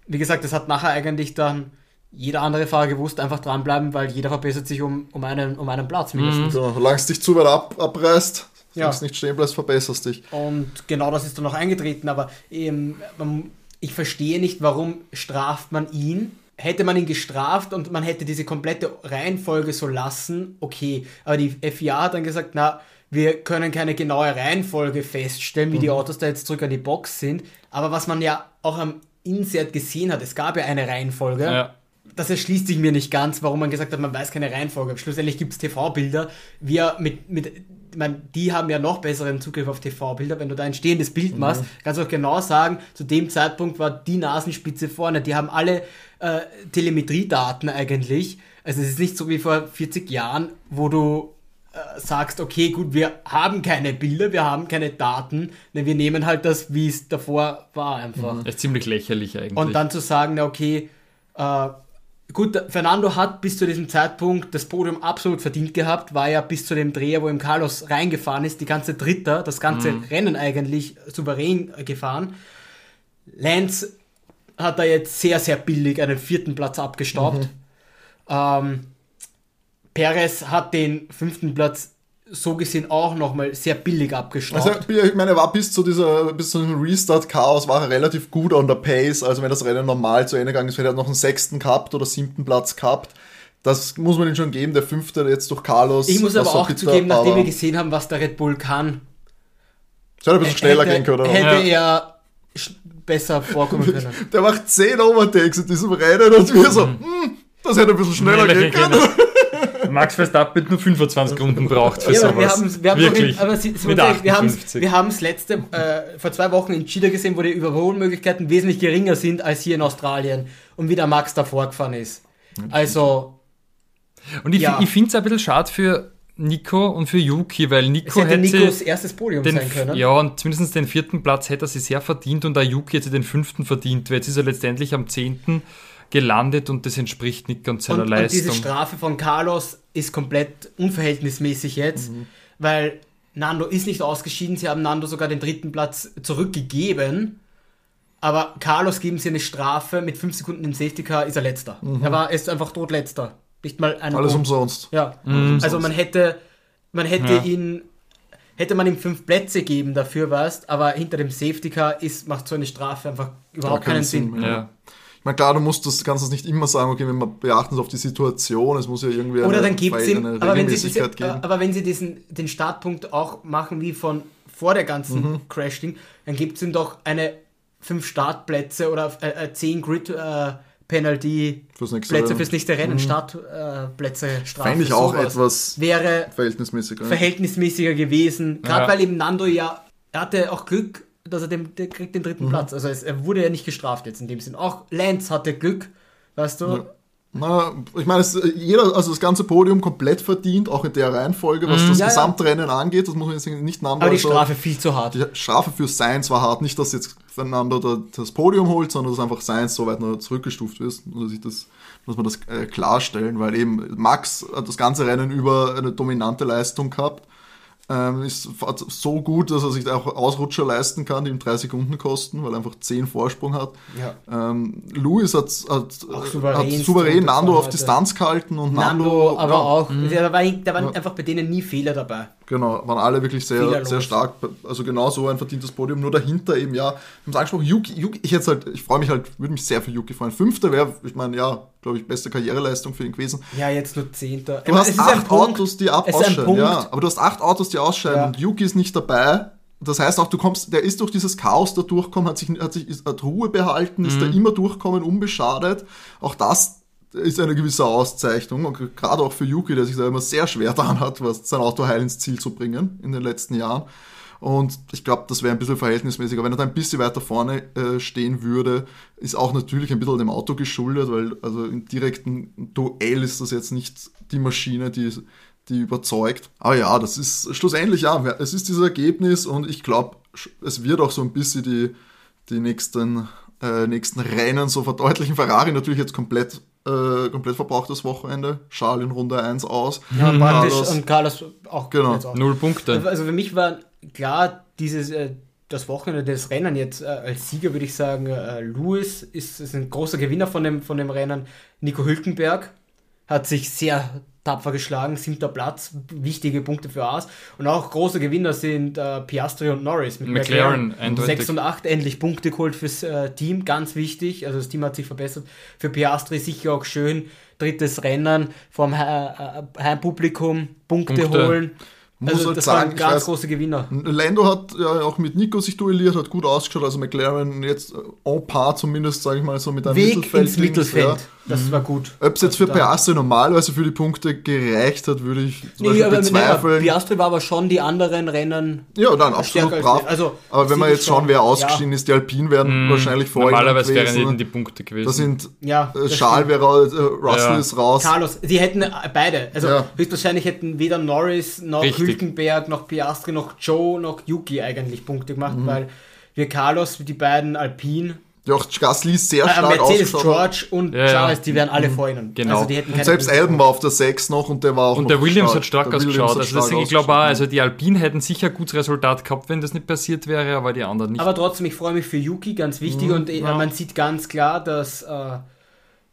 wie gesagt, das hat nachher eigentlich dann jeder andere Fahrer gewusst, einfach dranbleiben, weil jeder verbessert sich um, um, einen, um einen Platz mindestens. so, solange es dich zu weit ab, abreißt, Ja. solange es nicht stehen bleibst, verbesserst dich. Und genau das ist dann auch eingetreten, aber ähm, man, ich verstehe nicht, warum straft man ihn. Hätte man ihn gestraft und man hätte diese komplette Reihenfolge so lassen, okay. Aber die FIA hat dann gesagt, na, wir können keine genaue Reihenfolge feststellen, wie die Autos da jetzt zurück an die Box sind. Aber was man ja auch am Insert gesehen hat, es gab ja eine Reihenfolge Ja. Das erschließt sich mir nicht ganz, warum man gesagt hat, man weiß keine Reihenfolge. Schlussendlich gibt es TV-Bilder. Wir mit, mit, ich meine, die haben ja noch besseren Zugriff auf TV-Bilder. Wenn du da ein stehendes Bild machst, kannst du auch genau sagen, zu dem Zeitpunkt war die Nasenspitze vorne. Die haben alle äh, Telemetriedaten eigentlich. Also es ist nicht so wie vor 40 Jahren, wo du äh, sagst, okay, gut, wir haben keine Bilder, wir haben keine Daten, ne, wir nehmen halt das, wie es davor war einfach. Das ist ziemlich lächerlich eigentlich. Und dann zu sagen, na okay, äh, gut, Fernando hat bis zu diesem Zeitpunkt das Podium absolut verdient gehabt, war ja bis zu dem Dreher, wo ihm Carlos reingefahren ist, die ganze Dritter, das ganze Rennen eigentlich souverän gefahren. Lance hat da jetzt sehr, sehr billig einen vierten Platz abgestaubt. Ähm, Perez hat den fünften Platz so gesehen auch nochmal sehr billig abgestaubt. Also, ich meine, er war bis zu dieser, bis zu diesem Restart-Chaos war er relativ gut on the pace. Also, wenn das Rennen normal zu Ende gegangen ist, hätte er noch einen sechsten gehabt oder siebten Platz gehabt. Das muss man ihm schon geben. Der fünfte jetzt durch Carlos. ich muss aber auch bitter, zugeben, nachdem aber wir gesehen haben, was der Red Bull kann, es hätte ein bisschen schneller hätte, gehen können. oder? hätte er sch- besser vorkommen können. Der macht 10 Overtakes in diesem Rennen und wir so, hm, das hätte ein bisschen schneller Schneller gehen gehen können. Max Verstappen nur 25 Runden braucht für Ja, aber wir sowas. haben, wir haben Wirklich. Aber sie, sie Mit wir haben 58. wir haben es letzte äh, vor zwei Wochen in Chile gesehen, wo die Überholmöglichkeiten wesentlich geringer sind als hier in Australien und wie der Max davor gefahren ist. Also Und ich, Ja. ich finde es ein bisschen schade für Nico und für Yuki, weil es Nico hätte hätte Nikos erstes Podium den, sein können. ja, und zumindest den vierten Platz hätte er sich sehr verdient und der Yuki hätte den fünften verdient, weil jetzt ist er letztendlich am zehnten gelandet und das entspricht Nico und seiner Und, und diese Leistung. Strafe von Carlos ist komplett unverhältnismäßig jetzt, Mhm. weil Nando ist nicht ausgeschieden. Sie haben Nando sogar den dritten Platz zurückgegeben. Aber Carlos geben sie eine Strafe mit 5 Sekunden im Safety Car, ist er letzter. Er war ist einfach tot letzter. Nicht mal ein Mhm. Alles Punkt. umsonst. Ja. Mhm. Also man hätte, man hätte Ja. ihn, hätte man ihm fünf Plätze geben dafür, weißt, aber hinter dem Safety Car ist, macht so eine Strafe einfach überhaupt keinen keinen Sinn. Sinn mehr. ja. Ich meine, klar, du musst das, kannst das nicht immer sagen, okay, wir beachten es auf die Situation, es muss ja irgendwie Oder eine, dann gibt es ihm, eine aber wenn, sie diese, geben. aber wenn sie diesen, den Startpunkt auch machen wie von vor der ganzen Mhm. Crash-Ding, dann gibt es ihm doch eine fünf Startplätze oder äh, äh, zehn Grid äh, Penalty Fürs nächste Plätze Rennen. fürs nächste Rennen, Startplätze, äh, Strafe. Fände ich auch sowas. etwas Wäre verhältnismäßiger. verhältnismäßiger gewesen. Gerade Ja. weil eben Nando ja, er hatte auch Glück, dass er den, der kriegt den Mhm. dritten Platz. Also es, er wurde ja nicht gestraft jetzt in dem Sinn. Auch Lance hatte Glück, weißt du. Na, ich meine, es, jeder, also das ganze Podium komplett verdient, auch in der Reihenfolge, was das Ja, ja. Gesamtrennen angeht. Das muss man jetzt nicht nennen. Aber die also- Strafe viel zu hart. Die Strafe für Sainz war hart. Nicht, dass jetzt Fernando da das Podium holt, sondern dass einfach Sainz so weit noch zurückgestuft ist. Nur, dass, ich das, muss man das äh, klarstellen, weil eben Max hat das ganze Rennen über eine dominante Leistung gehabt. Ähm, ist so gut, dass er sich auch Ausrutscher leisten kann, die ihm drei Sekunden kosten, weil er einfach zehn Vorsprung hat. Ja. Ähm, Lewis hat, hat, souverän hat souverän Nando auf heute. Distanz gehalten und Nando, Nando, aber ja, auch, da, war, da waren einfach bei denen nie Fehler dabei. Genau, waren alle wirklich sehr, Fehlerlos. sehr stark. Also genau so ein verdientes Podium. Nur dahinter eben, ja, wir haben es angesprochen, Yuki, Yuki, ich jetzt halt, ich freue mich halt, würde mich sehr für Yuki freuen. Fünfter wäre, ich meine, ja, glaube ich, beste Karriereleistung für ihn gewesen. Ja, jetzt nur Zehnter. Du hast acht Autos, die ab ausscheiden, ja. Aber du hast acht Autos, die ausscheiden Ja. und Yuki ist nicht dabei. Das heißt auch, du kommst, der ist durch dieses Chaos da durchgekommen, hat sich, hat sich hat Ruhe behalten, ist da Mhm. immer durchkommen, unbeschadet. Auch das ist eine gewisse Auszeichnung und gerade auch für Yuki, der sich da immer sehr schwer daran hat, was sein Auto heil ins Ziel zu bringen in den letzten Jahren. Und ich glaube, das wäre ein bisschen verhältnismäßiger. Wenn er da ein bisschen weiter vorne äh, stehen würde, ist auch natürlich ein bisschen dem Auto geschuldet, weil also im direkten Duell ist das jetzt nicht die Maschine, die, die überzeugt. Aber ja, das ist schlussendlich, ja, es ist dieses Ergebnis und ich glaube, es wird auch so ein bisschen die, die nächsten, äh, nächsten Rennen so verdeutlichen. Ferrari natürlich jetzt komplett, äh, komplett verbrauchtes Wochenende. Charles in Runde 1 aus. Ja, praktisch. Carlos- Und Carlos auch. Genau. auch. Null Punkte. Also für mich war klar, dieses, äh, das Wochenende des Rennen jetzt äh, als Sieger würde ich sagen, äh, Lewis ist, ist ein großer Gewinner von dem, von dem Rennen. Nico Hülkenberg hat sich sehr tapfer geschlagen, siebter Platz, wichtige Punkte für Haas. Und auch große Gewinner sind äh, Piastri und Norris mit McLaren, McLaren. eindeutig. 6 und 8 endlich Punkte geholt fürs äh, Team, ganz wichtig. Also das Team hat sich verbessert. Für Piastri sicher auch schön. Drittes Rennen vom He äh, Heimpublikum, Punkte, Punkte. holen. Muss Also halt das sagen, waren ganz weiß- große Gewinner. Lando hat ja auch mit Nico sich duelliert, hat gut ausgeschaut, also McLaren jetzt en par zumindest, sage ich mal, so mit einem Weg Mittelfeld. ins Mittelfeld. Ja. Das war gut. Ob es jetzt für Also Piastri normalerweise für die Punkte gereicht hat, würde ich zum Nee, Beispiel aber, nee, bezweifeln. Piastri war aber schon die anderen Rennen ja, dann absolut brav. also, aber wenn wir sicher jetzt schauen, schon, wer ja. ausgestiegen ist, die Alpinen werden wahrscheinlich vor ihm Normalerweise wären eben die Punkte gewesen. Da sind Ja, äh, das stimmt. wäre raus, äh, Russell Ja. ist raus. Carlos, die hätten äh, beide, also Ja. höchstwahrscheinlich hätten weder Norris noch Richtig. Hülkenberg noch Piastri noch Joe noch Yuki eigentlich Punkte gemacht, Mhm. weil wir Carlos, die beiden Alpine, Ja, auch Gasly ist sehr äh, stark Mercedes, ausgeschaut. George und Ja, ja. Charles, die wären alle vor ihnen. Genau. Also die hätten Und selbst Alben war auf der 6 noch und der war auch Und noch der Williams hat stark Der Williams ausgeschaut. hat Also stark das, ich glaube auch, also die Alpinen hätten sicher ein gutes Resultat gehabt, wenn das nicht passiert wäre, aber die anderen nicht. Aber trotzdem, ich freue mich für Yuki, ganz wichtig. Mhm, und äh, man sieht ganz klar, dass äh,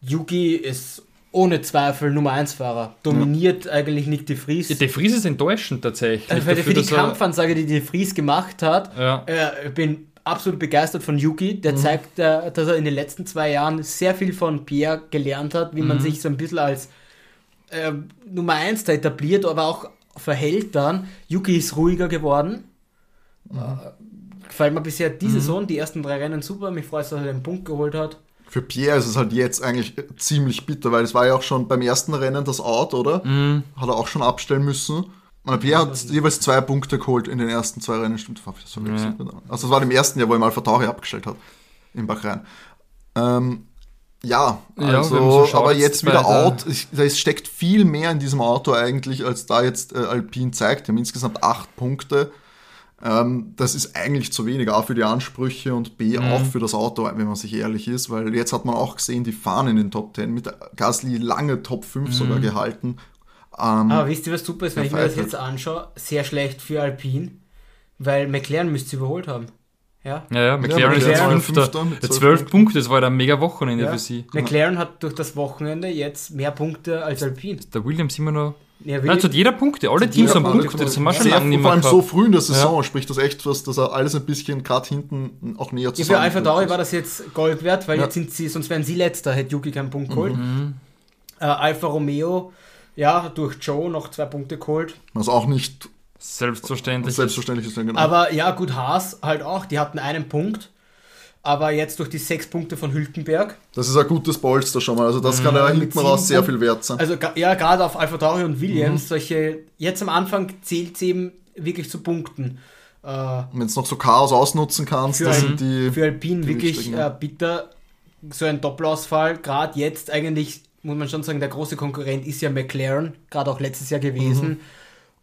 Yuki ist ohne Zweifel Nummer 1 Fahrer. Dominiert eigentlich Nick de Vries. De Vries ist enttäuschend tatsächlich. Also für, dafür, für die Kampfansage, die de Vries gemacht hat, Ja. äh, ich bin absolut begeistert von Yuki. Mhm. Der zeigt, äh, dass er in den letzten zwei Jahren sehr viel von Pierre gelernt hat, wie man Mhm. sich so ein bisschen als äh, Nummer 1 da etabliert, aber auch verhält dann. Yuki ist ruhiger geworden. Mhm. Äh, gefällt mir bisher die Saison, die ersten drei Rennen super. Mich freut, dass er den Punkt geholt hat. Für Pierre ist es halt jetzt eigentlich ziemlich bitter, weil es war ja auch schon beim ersten Rennen das Out, oder? Mhm. Hat er auch schon abstellen müssen. Und Pierre hat jeweils zwei Punkte geholt in den ersten zwei Rennen. Stimmt, das war wieder so Ja. Also das war im ersten Jahr, wo er mal Tauri abgestellt hat. In Bahrain. Ähm, ja, Ja, also, so schaut, aber jetzt wieder out. Ich, da steckt viel mehr in diesem Auto eigentlich, als da jetzt äh, Alpine zeigt. Die haben insgesamt acht Punkte. Ähm, das ist eigentlich zu wenig, A für die Ansprüche und B Mhm. auch für das Auto, wenn man sich ehrlich ist, weil jetzt hat man auch gesehen, die fahren in den Top 10 mit Gasly lange Top 5 sogar Mhm. gehalten. Ähm, Aber wisst ihr, was super ist, wenn Ja, ich mir das jetzt anschaue? Sehr schlecht für Alpine, weil McLaren müsste sie überholt haben. Ja? Ja, ja, McLaren ist jetzt McLaren Fünfter. Fünfter mit Ja, zwölf. Punkte, das war ein mega Wochenende Ja. für sie. McLaren hat durch das Wochenende jetzt mehr Punkte als Alpine. Der Williams immer noch. Ja, Nein, zu jeder Punkte. Alle Zu Teams jeder haben Punkte Punkte. Das haben wir schon lange nicht vor mehr allem so gehabt. früh in der Saison spricht das echt was, dass er alles ein bisschen gerade hinten auch näher ja, zusammen für Alpha Tauri war das jetzt Gold wert, weil Ja. jetzt sind sie, sonst wären sie letzter, hätte Yuki keinen Punkt geholt. Äh, Alfa Romeo, ja, durch Joe noch zwei Punkte geholt. Was auch nicht Selbstverständlich. selbstverständlich ist. ja Genau. Aber ja, gut, Haas halt auch, die hatten einen Punkt. Aber jetzt durch die sechs Punkte von Hülkenberg, Das ist ein gutes Polster schon mal. Also das kann ja mit hinten raus sehr viel wert sein. Also ja, gerade auf Alpha Tauri und Williams, solche, jetzt am Anfang zählt es eben wirklich zu Punkten. Äh, Wenn du noch so Chaos ausnutzen kannst, Für das sind die. für Alpine die wirklich äh, bitter, so ein Doppelausfall, gerade jetzt eigentlich muss man schon sagen, der große Konkurrent ist ja McLaren, gerade auch letztes Jahr gewesen. Mhm.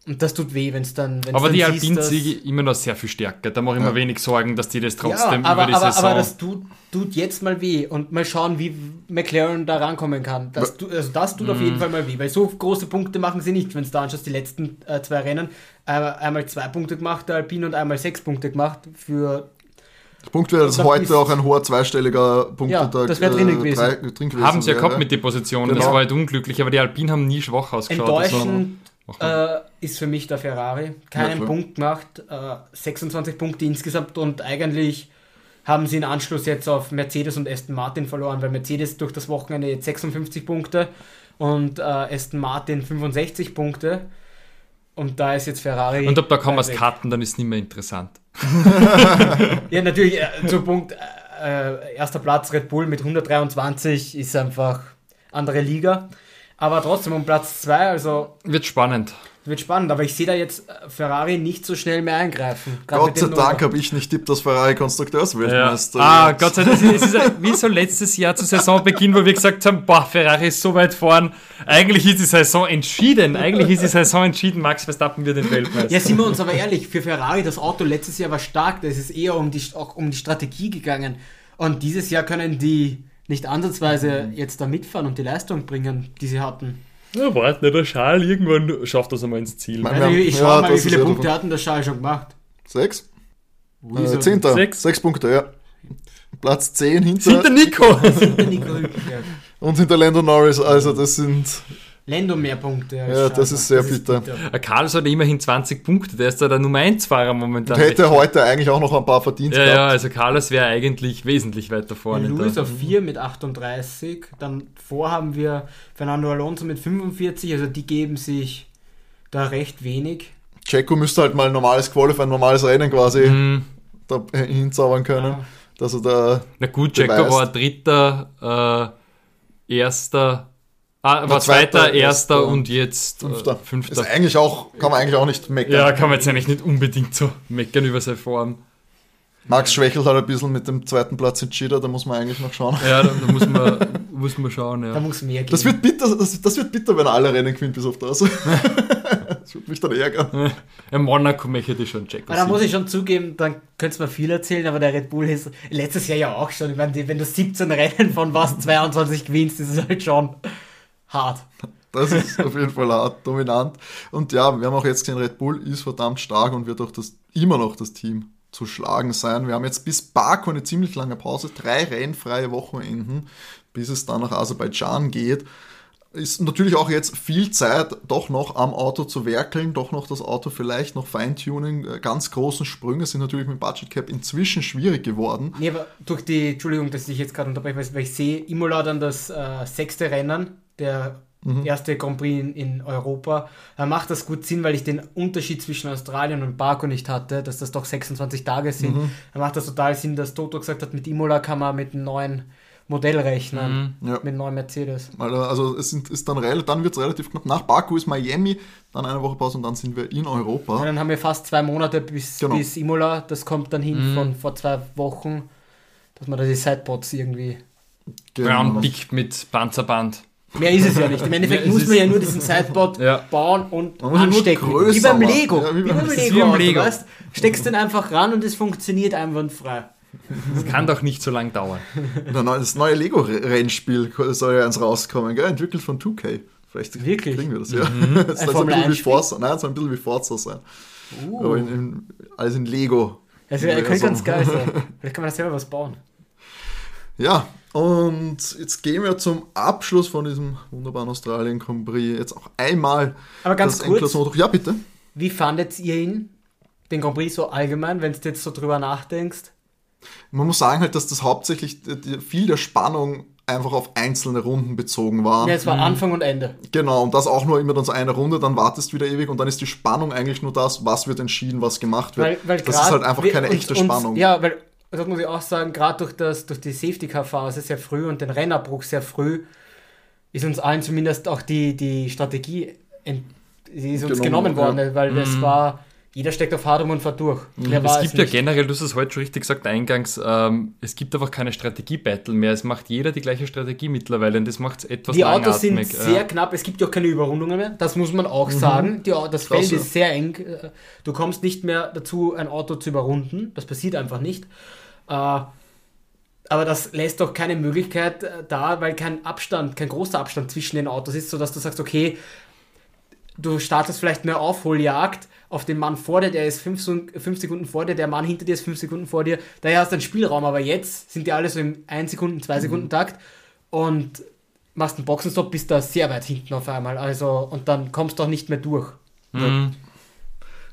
Und das tut weh, wenn es dann. wenn's Aber dann die siege immer noch sehr viel stärker. Da mache ich mir Ja. wenig Sorgen, dass die das trotzdem ja, aber, über die aber, Saison. aber das tut, tut jetzt mal weh und mal schauen, wie McLaren da rankommen kann. Das, tu, also das tut auf Mhm. jeden Fall mal weh, weil so große Punkte machen sie nicht, wenn es da anschaust, die letzten äh, zwei Rennen. Äh, einmal zwei Punkte gemacht, der Alpine, und einmal sechs Punkte gemacht für. Der Punkt wäre, dass Das heute auch ein hoher zweistelliger Punkt Ja, das wär drin gewesen. drin gewesen haben sie ja wäre. gehabt mit den Positionen, das Genau. war halt unglücklich, aber die Alpinen haben nie schwach ausgeschaut. Das Enttäuschend. Äh, ist für mich der Ferrari. Ja, Keinen klar. Punkt gemacht, äh, 26 Punkte insgesamt und eigentlich haben sie in Anschluss jetzt auf Mercedes und Aston Martin verloren, weil Mercedes durch das Wochenende jetzt 56 Punkte und äh, Aston Martin 65 Punkte. Und da ist jetzt Ferrari. Und ab da kann man es cutten, dann ist es nicht mehr interessant. Ja, natürlich, äh, zu Punkt äh, erster Platz Red Bull mit 123 ist einfach andere Liga. Aber trotzdem um Platz 2, also Wird spannend. wird spannend. Aber ich sehe da jetzt äh, Ferrari nicht so schnell mehr eingreifen. Gott sei Dank habe ich nicht tippt, dass Ferrari Konstrukteursweltmeister Ah, wird. Gott sei Dank. Es ist wie so letztes Jahr zu Saisonbeginn, wo wir gesagt haben, boah, Ferrari ist so weit vorn. Eigentlich ist die Saison entschieden. Eigentlich ist die Saison entschieden. Max Verstappen wird den Weltmeister. Ja, sind wir uns aber ehrlich, für Ferrari, das Auto letztes Jahr war stark, da ist es eher um die, auch um die Strategie gegangen. Und dieses Jahr können die nicht ansatzweise jetzt da mitfahren und die Leistung bringen, die sie hatten. Ja, warte, der Schal irgendwann schafft das einmal ins Ziel. Also ich, ja, schau mal, wie viele Punkte davon. hatten der Schal schon gemacht. Sechs? Äh, Zehnter. Sechs. Sechs Punkte, ja. Platz 10 hinter, Hinter Nico! Hinter Nico Hülkenberg. und hinter Lando Norris. Also das sind Lando mehr Punkte. als Ja, das ist sehr bitter. Ein Carlos hat immerhin 20 Punkte, der ist da der Nummer 1 Fahrer momentan. und hätte heute eigentlich auch noch ein paar verdient ja, ja, also Carlos wäre eigentlich wesentlich weiter vorne. Da. auf 4 mit 38. Dann vor haben wir Fernando Alonso mit 45. Also die geben sich da recht wenig. Checo müsste halt mal ein normales Qualify, ein normales Rennen quasi Hm, da hinzaubern können. Ja. Dass er da na gut, Checo Beweist. war dritter, äh, erster, ah, war zweiter, zweiter, erster und jetzt Fünfter. Äh, fünfter. ist eigentlich auch, kann man eigentlich auch nicht meckern. Ja, kann man jetzt eigentlich nicht unbedingt so meckern über seine Form. Max schwächelt halt ein bisschen mit dem zweiten Platz in Cheetah, da muss man eigentlich noch schauen. Ja, da, da muss, man, muss man schauen. Da Ja. muss mehr geben. Das wird bitter, das, das wird bitter, wenn er alle Rennen gewinnt, bis auf das. das wird mich dann ärgern. Im Monaco möchte ich schon Checo Aber da muss ich schon zugeben, dann könnte man viel erzählen, aber der Red Bull ist letztes Jahr ja auch schon. Ich meine, wenn du 17 Rennen von was 22 gewinnst, ist es halt schon hart. Das ist auf jeden Fall hart, dominant. Und ja, wir haben auch jetzt gesehen, Red Bull ist verdammt stark und wird auch das, immer noch das Team zu schlagen sein. Wir haben jetzt bis Baku eine ziemlich lange Pause, drei rennfreie Wochenenden, bis es dann nach Aserbaidschan geht. Ist natürlich auch jetzt viel Zeit, doch noch am Auto zu werkeln, doch noch das Auto vielleicht noch feintuning. Äh, Ganz großen Sprünge sind natürlich mit Budget Cap inzwischen schwierig geworden. Nee, aber durch die, Entschuldigung, dass ich jetzt gerade unterbreche, weil weil ich sehe Imola dann das äh, sechste Rennen, der erste Grand Prix in, in Europa. Da macht das gut Sinn, weil ich den Unterschied zwischen Australien und Baku nicht hatte, dass das doch 26 Tage sind. Da macht das total Sinn, dass Toto gesagt hat, mit Imola kann man mit einem neuen Modell rechnen, Ja. mit einem neuen Mercedes. Äh, Also es sind, ist dann, dann wird es relativ knapp. Nach Baku ist Miami, dann eine Woche Pause und dann sind wir in Europa. Und dann haben wir fast zwei Monate bis, Genau. bis Imola. Das kommt dann hin von vor zwei Wochen, dass man da die Sideboards irgendwie. Genau. Pickt mit Panzerband. Mehr ist es ja nicht. Im Endeffekt muss man ja nur diesen Sideboard Ja. bauen und anstecken. größer Wie beim. Lego. Ja, wie, wie beim Lego. wie beim Auto, Lego. Weißt? Steckst den einfach ran und es funktioniert einwandfrei. Das kann doch nicht so lang dauern. Das neue Lego-Rennspiel soll ja eins rauskommen, gell? entwickelt von 2K. Vielleicht Wirklich? kriegen wir das, ja. Mhm. Das soll so ein bisschen wie 1 Spiel? Forza, nein, soll ein bisschen wie Forza sein. Uh. Aber in, in, alles in Lego. Also, er könnte ganz geil sein. Vielleicht kann man da selber was bauen. Ja, und jetzt gehen wir zum Abschluss von diesem wunderbaren Australien Grand Prix. Jetzt auch einmal Aber ganz das kurz. Ja, bitte. wie fandet ihr ihn, den Grand Prix so allgemein, wenn du jetzt so drüber nachdenkst? Man muss sagen halt, dass das hauptsächlich viel der Spannung einfach auf einzelne Runden bezogen war. Ja, es war Anfang und Ende. Genau, und das auch nur immer dann so eine Runde, dann wartest du wieder ewig und dann ist die Spannung eigentlich nur das, was wird entschieden, was gemacht wird. Weil, weil das ist halt einfach keine uns- echte Spannung. Ja, weil, das muss ich auch sagen, gerade durch, das, durch die Safety-Car-Phase sehr früh und den Rennerbruch sehr früh, ist uns allen zumindest auch die, die Strategie ent, die ist uns Genommen, genommen, worden, ja. weil das war jeder steckt auf hart um und fährt durch. Mehr Es gibt ja nicht. generell, du hast es heute schon richtig gesagt, eingangs, ähm, es gibt einfach keine Strategie-Battle mehr. Es macht jeder die gleiche Strategie mittlerweile und das macht es etwas Die Autos sind sehr ja. knapp, es gibt ja auch keine Überrundungen mehr, das muss man auch sagen. Die, das Feld Krass, ja. ist sehr eng. äh, Du kommst nicht mehr dazu, ein Auto zu überrunden. Das passiert einfach nicht. Äh, aber das lässt doch keine Möglichkeit äh, da, weil kein Abstand, kein großer Abstand zwischen den Autos ist, sodass du sagst, okay, du startest vielleicht eine Aufholjagd auf den Mann vor dir, der ist fünf, fünf Sekunden vor dir, der Mann hinter dir ist fünf Sekunden vor dir. Daher hast du einen Spielraum, aber jetzt sind die alle so im 1 Sekunden, 2 Sekunden Takt und machst einen Boxenstopp, bist da sehr weit hinten auf einmal. Also, und dann kommst du auch nicht mehr durch. Mhm.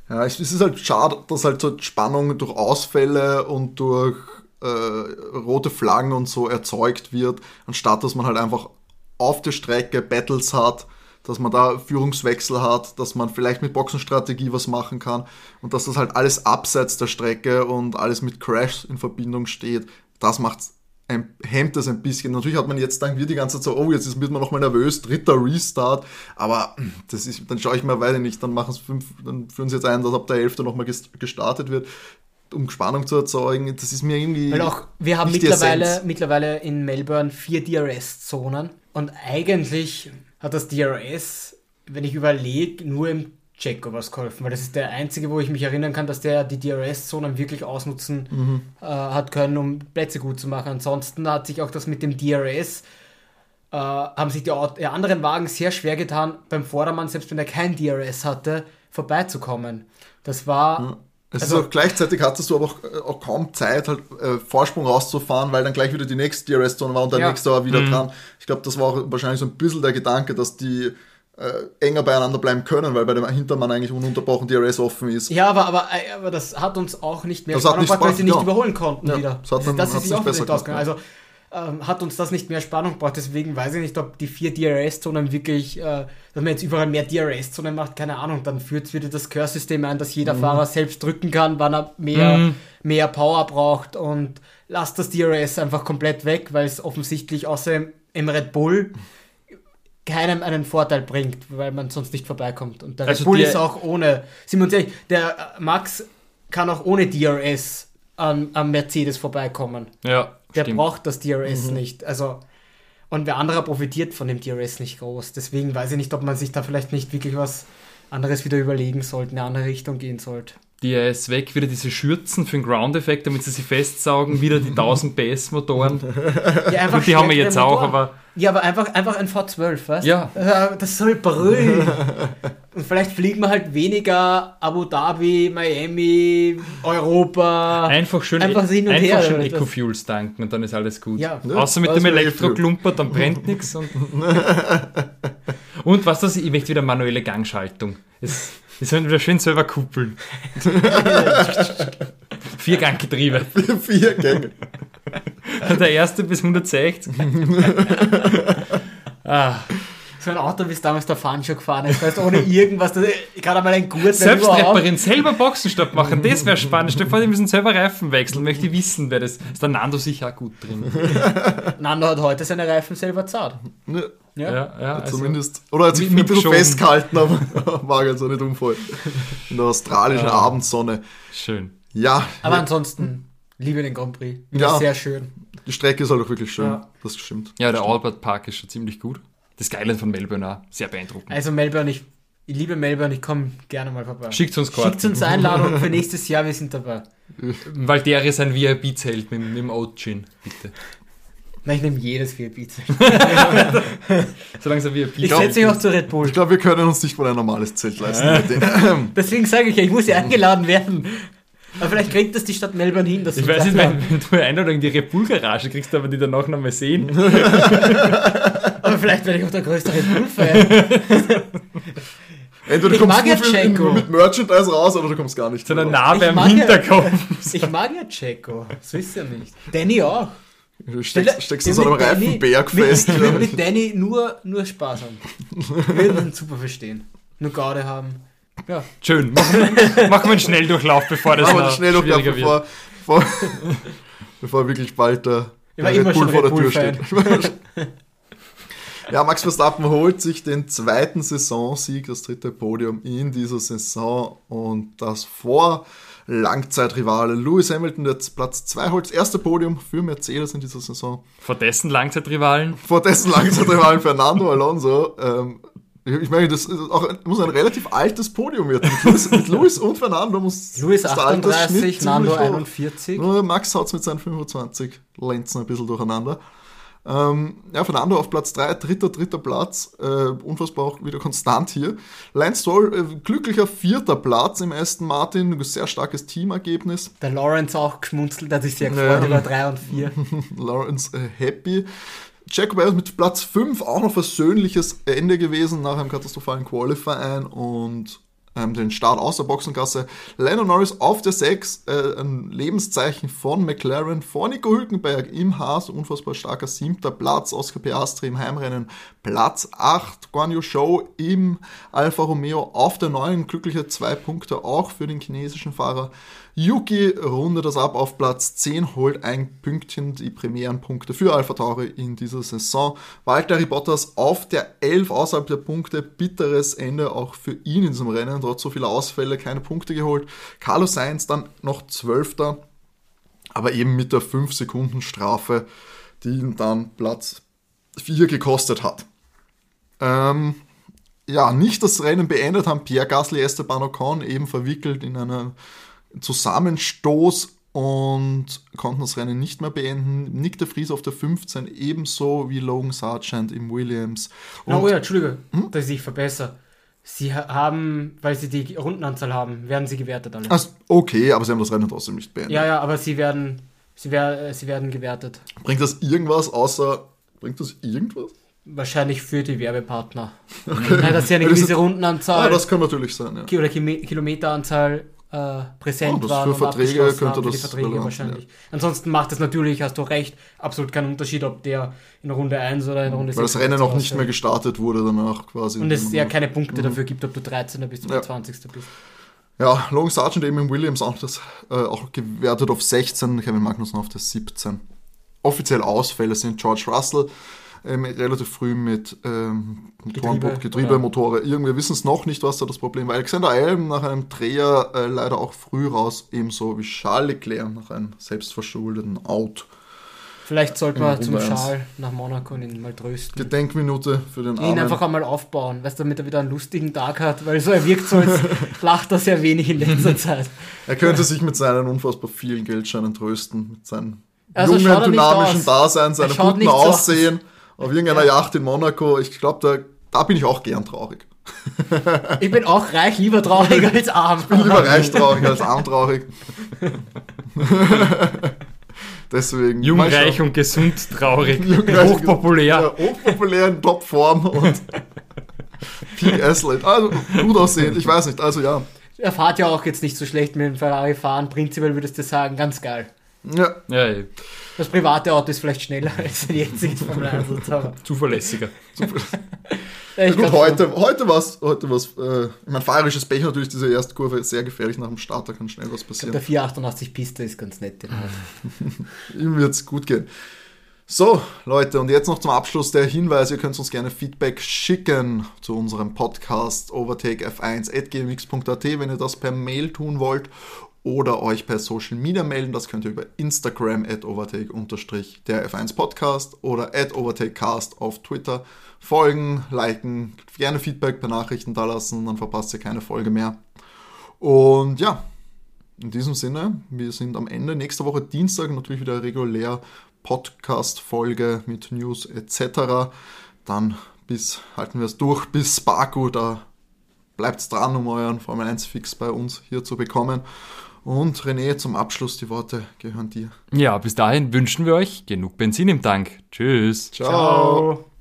Ja, es es ist halt schade, dass halt so Spannung durch Ausfälle und durch äh, rote Flaggen und so erzeugt wird, anstatt dass man halt einfach auf der Strecke Battles hat, dass man da Führungswechsel hat, dass man vielleicht mit Boxenstrategie was machen kann und dass das halt alles abseits der Strecke und alles mit Crash in Verbindung steht. Das macht ein, hemmt das ein bisschen. Natürlich hat man jetzt dann wir die ganze Zeit so, oh, jetzt wird man nochmal nervös, dritter Restart, aber das ist, dann schaue ich mir weiter nicht, dann machen es fünf, dann führen sie jetzt ein, dass ab der Hälfte nochmal ges- gestartet wird, um Spannung zu erzeugen. Das ist mir irgendwie. Weil auch, wir haben mittlerweile, mittlerweile in Melbourne vier DRS-Zonen und eigentlich hat das DRS, wenn ich überlege, nur im Checo was geholfen, weil das ist der einzige, wo ich mich erinnern kann, dass der die DRS-Zonen wirklich ausnutzen Mhm. äh, hat können, um Plätze gut zu machen. Ansonsten hat sich auch das mit dem DRS, äh, haben sich die, die anderen Wagen sehr schwer getan, beim Vordermann, selbst wenn er kein DRS hatte, vorbeizukommen. Das war... Es Also- ist auch gleichzeitig hattest du aber auch, äh, auch kaum Zeit, halt äh, Vorsprung rauszufahren, weil dann gleich wieder die nächste DRS-Zone war und der Ja. nächste war wieder dran. Ich glaube, das war auch wahrscheinlich so ein bisschen der Gedanke, dass die äh, enger beieinander bleiben können, weil bei dem Hintermann eigentlich ununterbrochen DRS offen ist. Ja, aber, aber, äh, aber das hat uns auch nicht mehr Das hat Spannung gebracht, weil sie nicht ja. überholen konnten Ja, wieder. das hat dann- das ist sich nicht auch besser ausgegangen. Also ähm, hat uns das nicht mehr Spannung gebracht. Deswegen weiß ich nicht, ob die vier DRS-Zonen wirklich, äh, dass man jetzt überall mehr DRS-Zonen macht, keine Ahnung. Dann führt es wieder das Curse-System ein, dass Mhm. jeder Fahrer selbst drücken kann, wann er mehr, Mhm. mehr Power braucht und lasst das DRS einfach komplett weg, weil es offensichtlich außer im, im Red Bull keinem einen Vorteil bringt, weil man sonst nicht vorbeikommt. Und der Also Red Bull ist auch ohne, sind wir uns ehrlich, der äh, Max kann auch ohne DRS an, am Mercedes vorbeikommen. Ja, Der stimmt. braucht das DRS nicht. Also, und wer anderer profitiert von dem DRS nicht groß. Deswegen weiß ich nicht, ob man sich da vielleicht nicht wirklich was anderes wieder überlegen sollte, eine andere Richtung gehen sollte. DRS weg, wieder diese Schürzen für den Ground-Effekt, damit sie sich festsaugen, wieder die 1000 PS-Motoren. Ja, Gut, die haben wir jetzt auch, aber Ja, aber einfach, einfach ein V12, weißt Ja. Das soll brüllen. Und vielleicht fliegen wir halt weniger Abu Dhabi, Miami, Europa. einfach schön, Einfach hin und einfach her, schön Ecofuels tanken und dann ist alles gut. Ja. Ja, Außer mit das dem Elektroklumper, dann brennt nichts. Und, und was das, ich möchte wieder manuelle Gangschaltung. Es, es sollen wieder schön selber kuppeln. Vierganggetriebe. Vier Gänge. Der erste bis 160. ah, So ein Auto, wie es damals der Fan schon gefahren ist, weißt ohne irgendwas, das, gerade mal ein Gurt, wenn selbst überhaupt. reparieren, selber Boxenstopp machen, das wäre spannend. Stell dir vor, die müssen selber Reifen wechseln. Möchte ich wissen, wer das ist. der Nando sicher auch gut drin. Nando hat heute seine Reifen selber zart. Ne, Ja. Ja, ja, also, zumindest. Oder hat sich mit- ein bisschen festgehalten, aber war ganz so nicht umfallen. In der australischen Ja. Abendsonne. schön. Ja, Aber ja, ansonsten, liebe den Grand Prix. Wieder Ja. sehr schön. die Strecke ist halt auch wirklich schön. Ja. Das stimmt. Ja, der Albert Park ist schon ziemlich gut. Das Skyline von Melbourne auch. Sehr beeindruckend. Also Melbourne, ich, ich liebe Melbourne, ich komme gerne mal vorbei. Schickt uns Karten. Schickt uns Einladung für nächstes Jahr, wir sind dabei. Weil der ist ein VIP-Zelt mit, mit dem Oat-Gin, bitte. Nein, ich nehme jedes VIP. Solange es ein VIP Ich setze mich auch zu Red Bull. Ich glaube, wir können uns nicht mal ein normales Zelt leisten. Deswegen sage ich ja, ich muss ja eingeladen werden. Aber vielleicht kriegt das die Stadt Melbourne hin. Dass Ich weiß nicht, wenn, wenn du eine Einladung in die Red Bull-Garage kriegst, aber die danach noch mal sehen. Aber vielleicht werde ich auch der größte Red Bull-Fan. Entweder Ich du kommst mag ja nur für- Checo. mit Merchandise raus oder du kommst gar nicht. So eine raus. Narbe Ich am mag ja- Hinterkopf. Ich mag ja Checo. So ist ja nicht. Danny auch. Du steckst, steckst in so einem Mit Reifenberg mit- fest. Ich würde mit Danny nur, nur Spaß haben. Wir würden uns super verstehen. Nur Gaude haben. Ja. Schön. Machen wir, machen wir einen Schnelldurchlauf, bevor das Aber noch schnell noch schwieriger bevor, bevor, bevor wirklich bald der, Ich der Red vor der Tür steht. Ja, Max Verstappen holt sich den zweiten Saisonsieg, das dritte Podium in dieser Saison und das vor Langzeitrivale Lewis Hamilton, der jetzt Platz 2 holt, das erste Podium für Mercedes in dieser Saison. Vor dessen Langzeitrivalen? Vor dessen Langzeitrivalen Fernando Alonso. Ähm, ich meine, das auch, muss ein relativ altes Podium werden. Mit Lewis, mit Lewis und Fernando muss Lewis 38, Nando 41. Nur Max haut es mit seinen 25 Lenzen ein bisschen durcheinander. Ähm, ja, Fernando auf Platz 3, dritter, dritter Platz. Äh, unfassbar auch wieder konstant hier. Lance Stroll, äh, glücklicher vierter Platz im Aston Martin. Sehr starkes Teamergebnis. Der Lawrence auch geschmunzelt, hat sich sehr gefreut ja. über 3 und 4. Lawrence äh, happy. Jacob Ellis mit Platz 5 auch noch versöhnliches Ende gewesen nach einem katastrophalen Qualifying und ähm, den Start aus der Boxengasse. Lennon Norris auf der 6, äh, ein Lebenszeichen von McLaren vor Nico Hülkenberg im Haas, unfassbar starker siebter Platz, Oscar Piastri im Heimrennen Platz 8, Guan Yu Shou im Alfa Romeo auf der neuen, glückliche zwei Punkte auch für den chinesischen Fahrer. Yuki rundet das ab auf Platz 10, holt ein Pünktchen die Premierenpunkte für Alpha Tauri in dieser Saison. Valtteri Bottas auf der 11 außerhalb der Punkte, bitteres Ende auch für ihn in diesem Rennen, trotz so vieler Ausfälle keine Punkte geholt. Carlos Sainz dann noch 12. Aber eben mit der 5 Sekunden Strafe, die ihn dann Platz 4 gekostet hat. Ähm, ja, nicht das Rennen beendet haben Pierre Gasly, Esteban Ocon eben verwickelt in einer Zusammenstoß und konnten das Rennen nicht mehr beenden. Nick de Vries auf der 15, ebenso wie Logan Sargent im Williams. Und oh ja, Entschuldige, hm? dass ich verbessere. Sie haben, weil sie die Rundenanzahl haben, werden sie gewertet alle. Also, okay, aber sie haben das Rennen trotzdem nicht beendet. Ja, ja, aber sie werden, sie, wer, sie werden gewertet. Bringt das irgendwas außer, bringt das irgendwas? Wahrscheinlich für die Werbepartner. Okay. Nein, dass sie eine gewisse Rundenanzahl. Ah, das kann natürlich sein, ja. Oder Kilometeranzahl äh, präsent oh, waren. Für Verträge könnte das Verträge wahrscheinlich. Ja. Ansonsten macht es natürlich, hast du recht, absolut keinen Unterschied, ob der in Runde 1 oder in Runde 6 Weil das Rennen noch nicht mehr gestartet wurde danach quasi. Und es ja keine Punkte mhm. dafür gibt, ob du 13. bist oder ja. 20. bist. Ja, Logan Sargent eben im Williams auch, das, äh, auch gewertet auf 16, Kevin Magnussen auf der 17. Offiziell Ausfälle sind George Russell, ähm, relativ früh mit ähm, Motoren, Getriebe, Getriebe Motore. Irgendwie wissen es noch nicht, was da das Problem war. Alexander Alm nach einem Dreher äh, leider auch früh raus, ebenso wie Charles Leclerc nach einem selbstverschuldeten Out. Vielleicht sollte man zum Schal nach Monaco und ihn mal trösten. Gedenkminute für den Armen. Ihn einfach einmal aufbauen, weißt damit er wieder einen lustigen Tag hat, weil so er wirkt so, als lacht er sehr wenig in letzter Zeit. Er könnte sich mit seinen unfassbar vielen Geldscheinen trösten, mit seinem also jungen, dynamischen Dasein, seinem guten Aussehen. Aus auf irgendeiner ja. Yacht in Monaco. Ich glaube, da, da bin ich auch gern traurig. ich bin auch reich, lieber traurig als arm. Ich bin lieber reich traurig als arm traurig. Deswegen. Jung, reich und gesund traurig. Jung, hochpopulär. Ja, hochpopulär in Topform und Peak Athlete. Also gut aussehend, ich weiß nicht. Also ja. Er fährt ja auch jetzt nicht so schlecht mit dem Ferrari fahren. Prinzipiell würdest du sagen, ganz geil. Ja. ja ey. Das private Auto ist vielleicht schneller als ein jetziges Formel 1 aber. Zuverlässiger. ja, gut, heute, heute war es, heute war's, äh, ich meine, fahrerisches Pech natürlich, diese erste Kurve sehr gefährlich nach dem Start, da kann schnell was passieren. Glaub, der 488 Piste ist ganz nett. Ihm wird es gut gehen. So, Leute, und jetzt noch zum Abschluss der Hinweis, ihr könnt uns gerne Feedback schicken zu unserem Podcast overtakef1.gmx.at, wenn ihr das per Mail tun wollt oder euch per Social Media melden. Das könnt ihr über Instagram at overtake-der F1 Podcast oder at overtakecast auf Twitter folgen, liken, gerne Feedback per Nachrichten da lassen, dann verpasst ihr keine Folge mehr. Und ja, in diesem Sinne, wir sind am Ende. Nächste Woche Dienstag natürlich wieder regulär Podcast-Folge mit News etc. Dann bis, halten wir es durch, bis Baku, da bleibt dran, um euren Formel 1 Fix bei uns hier zu bekommen. Und René, zum Abschluss die Worte gehören dir. Ja, bis dahin wünschen wir euch genug Benzin im Tank. Tschüss. Ciao. Ciao.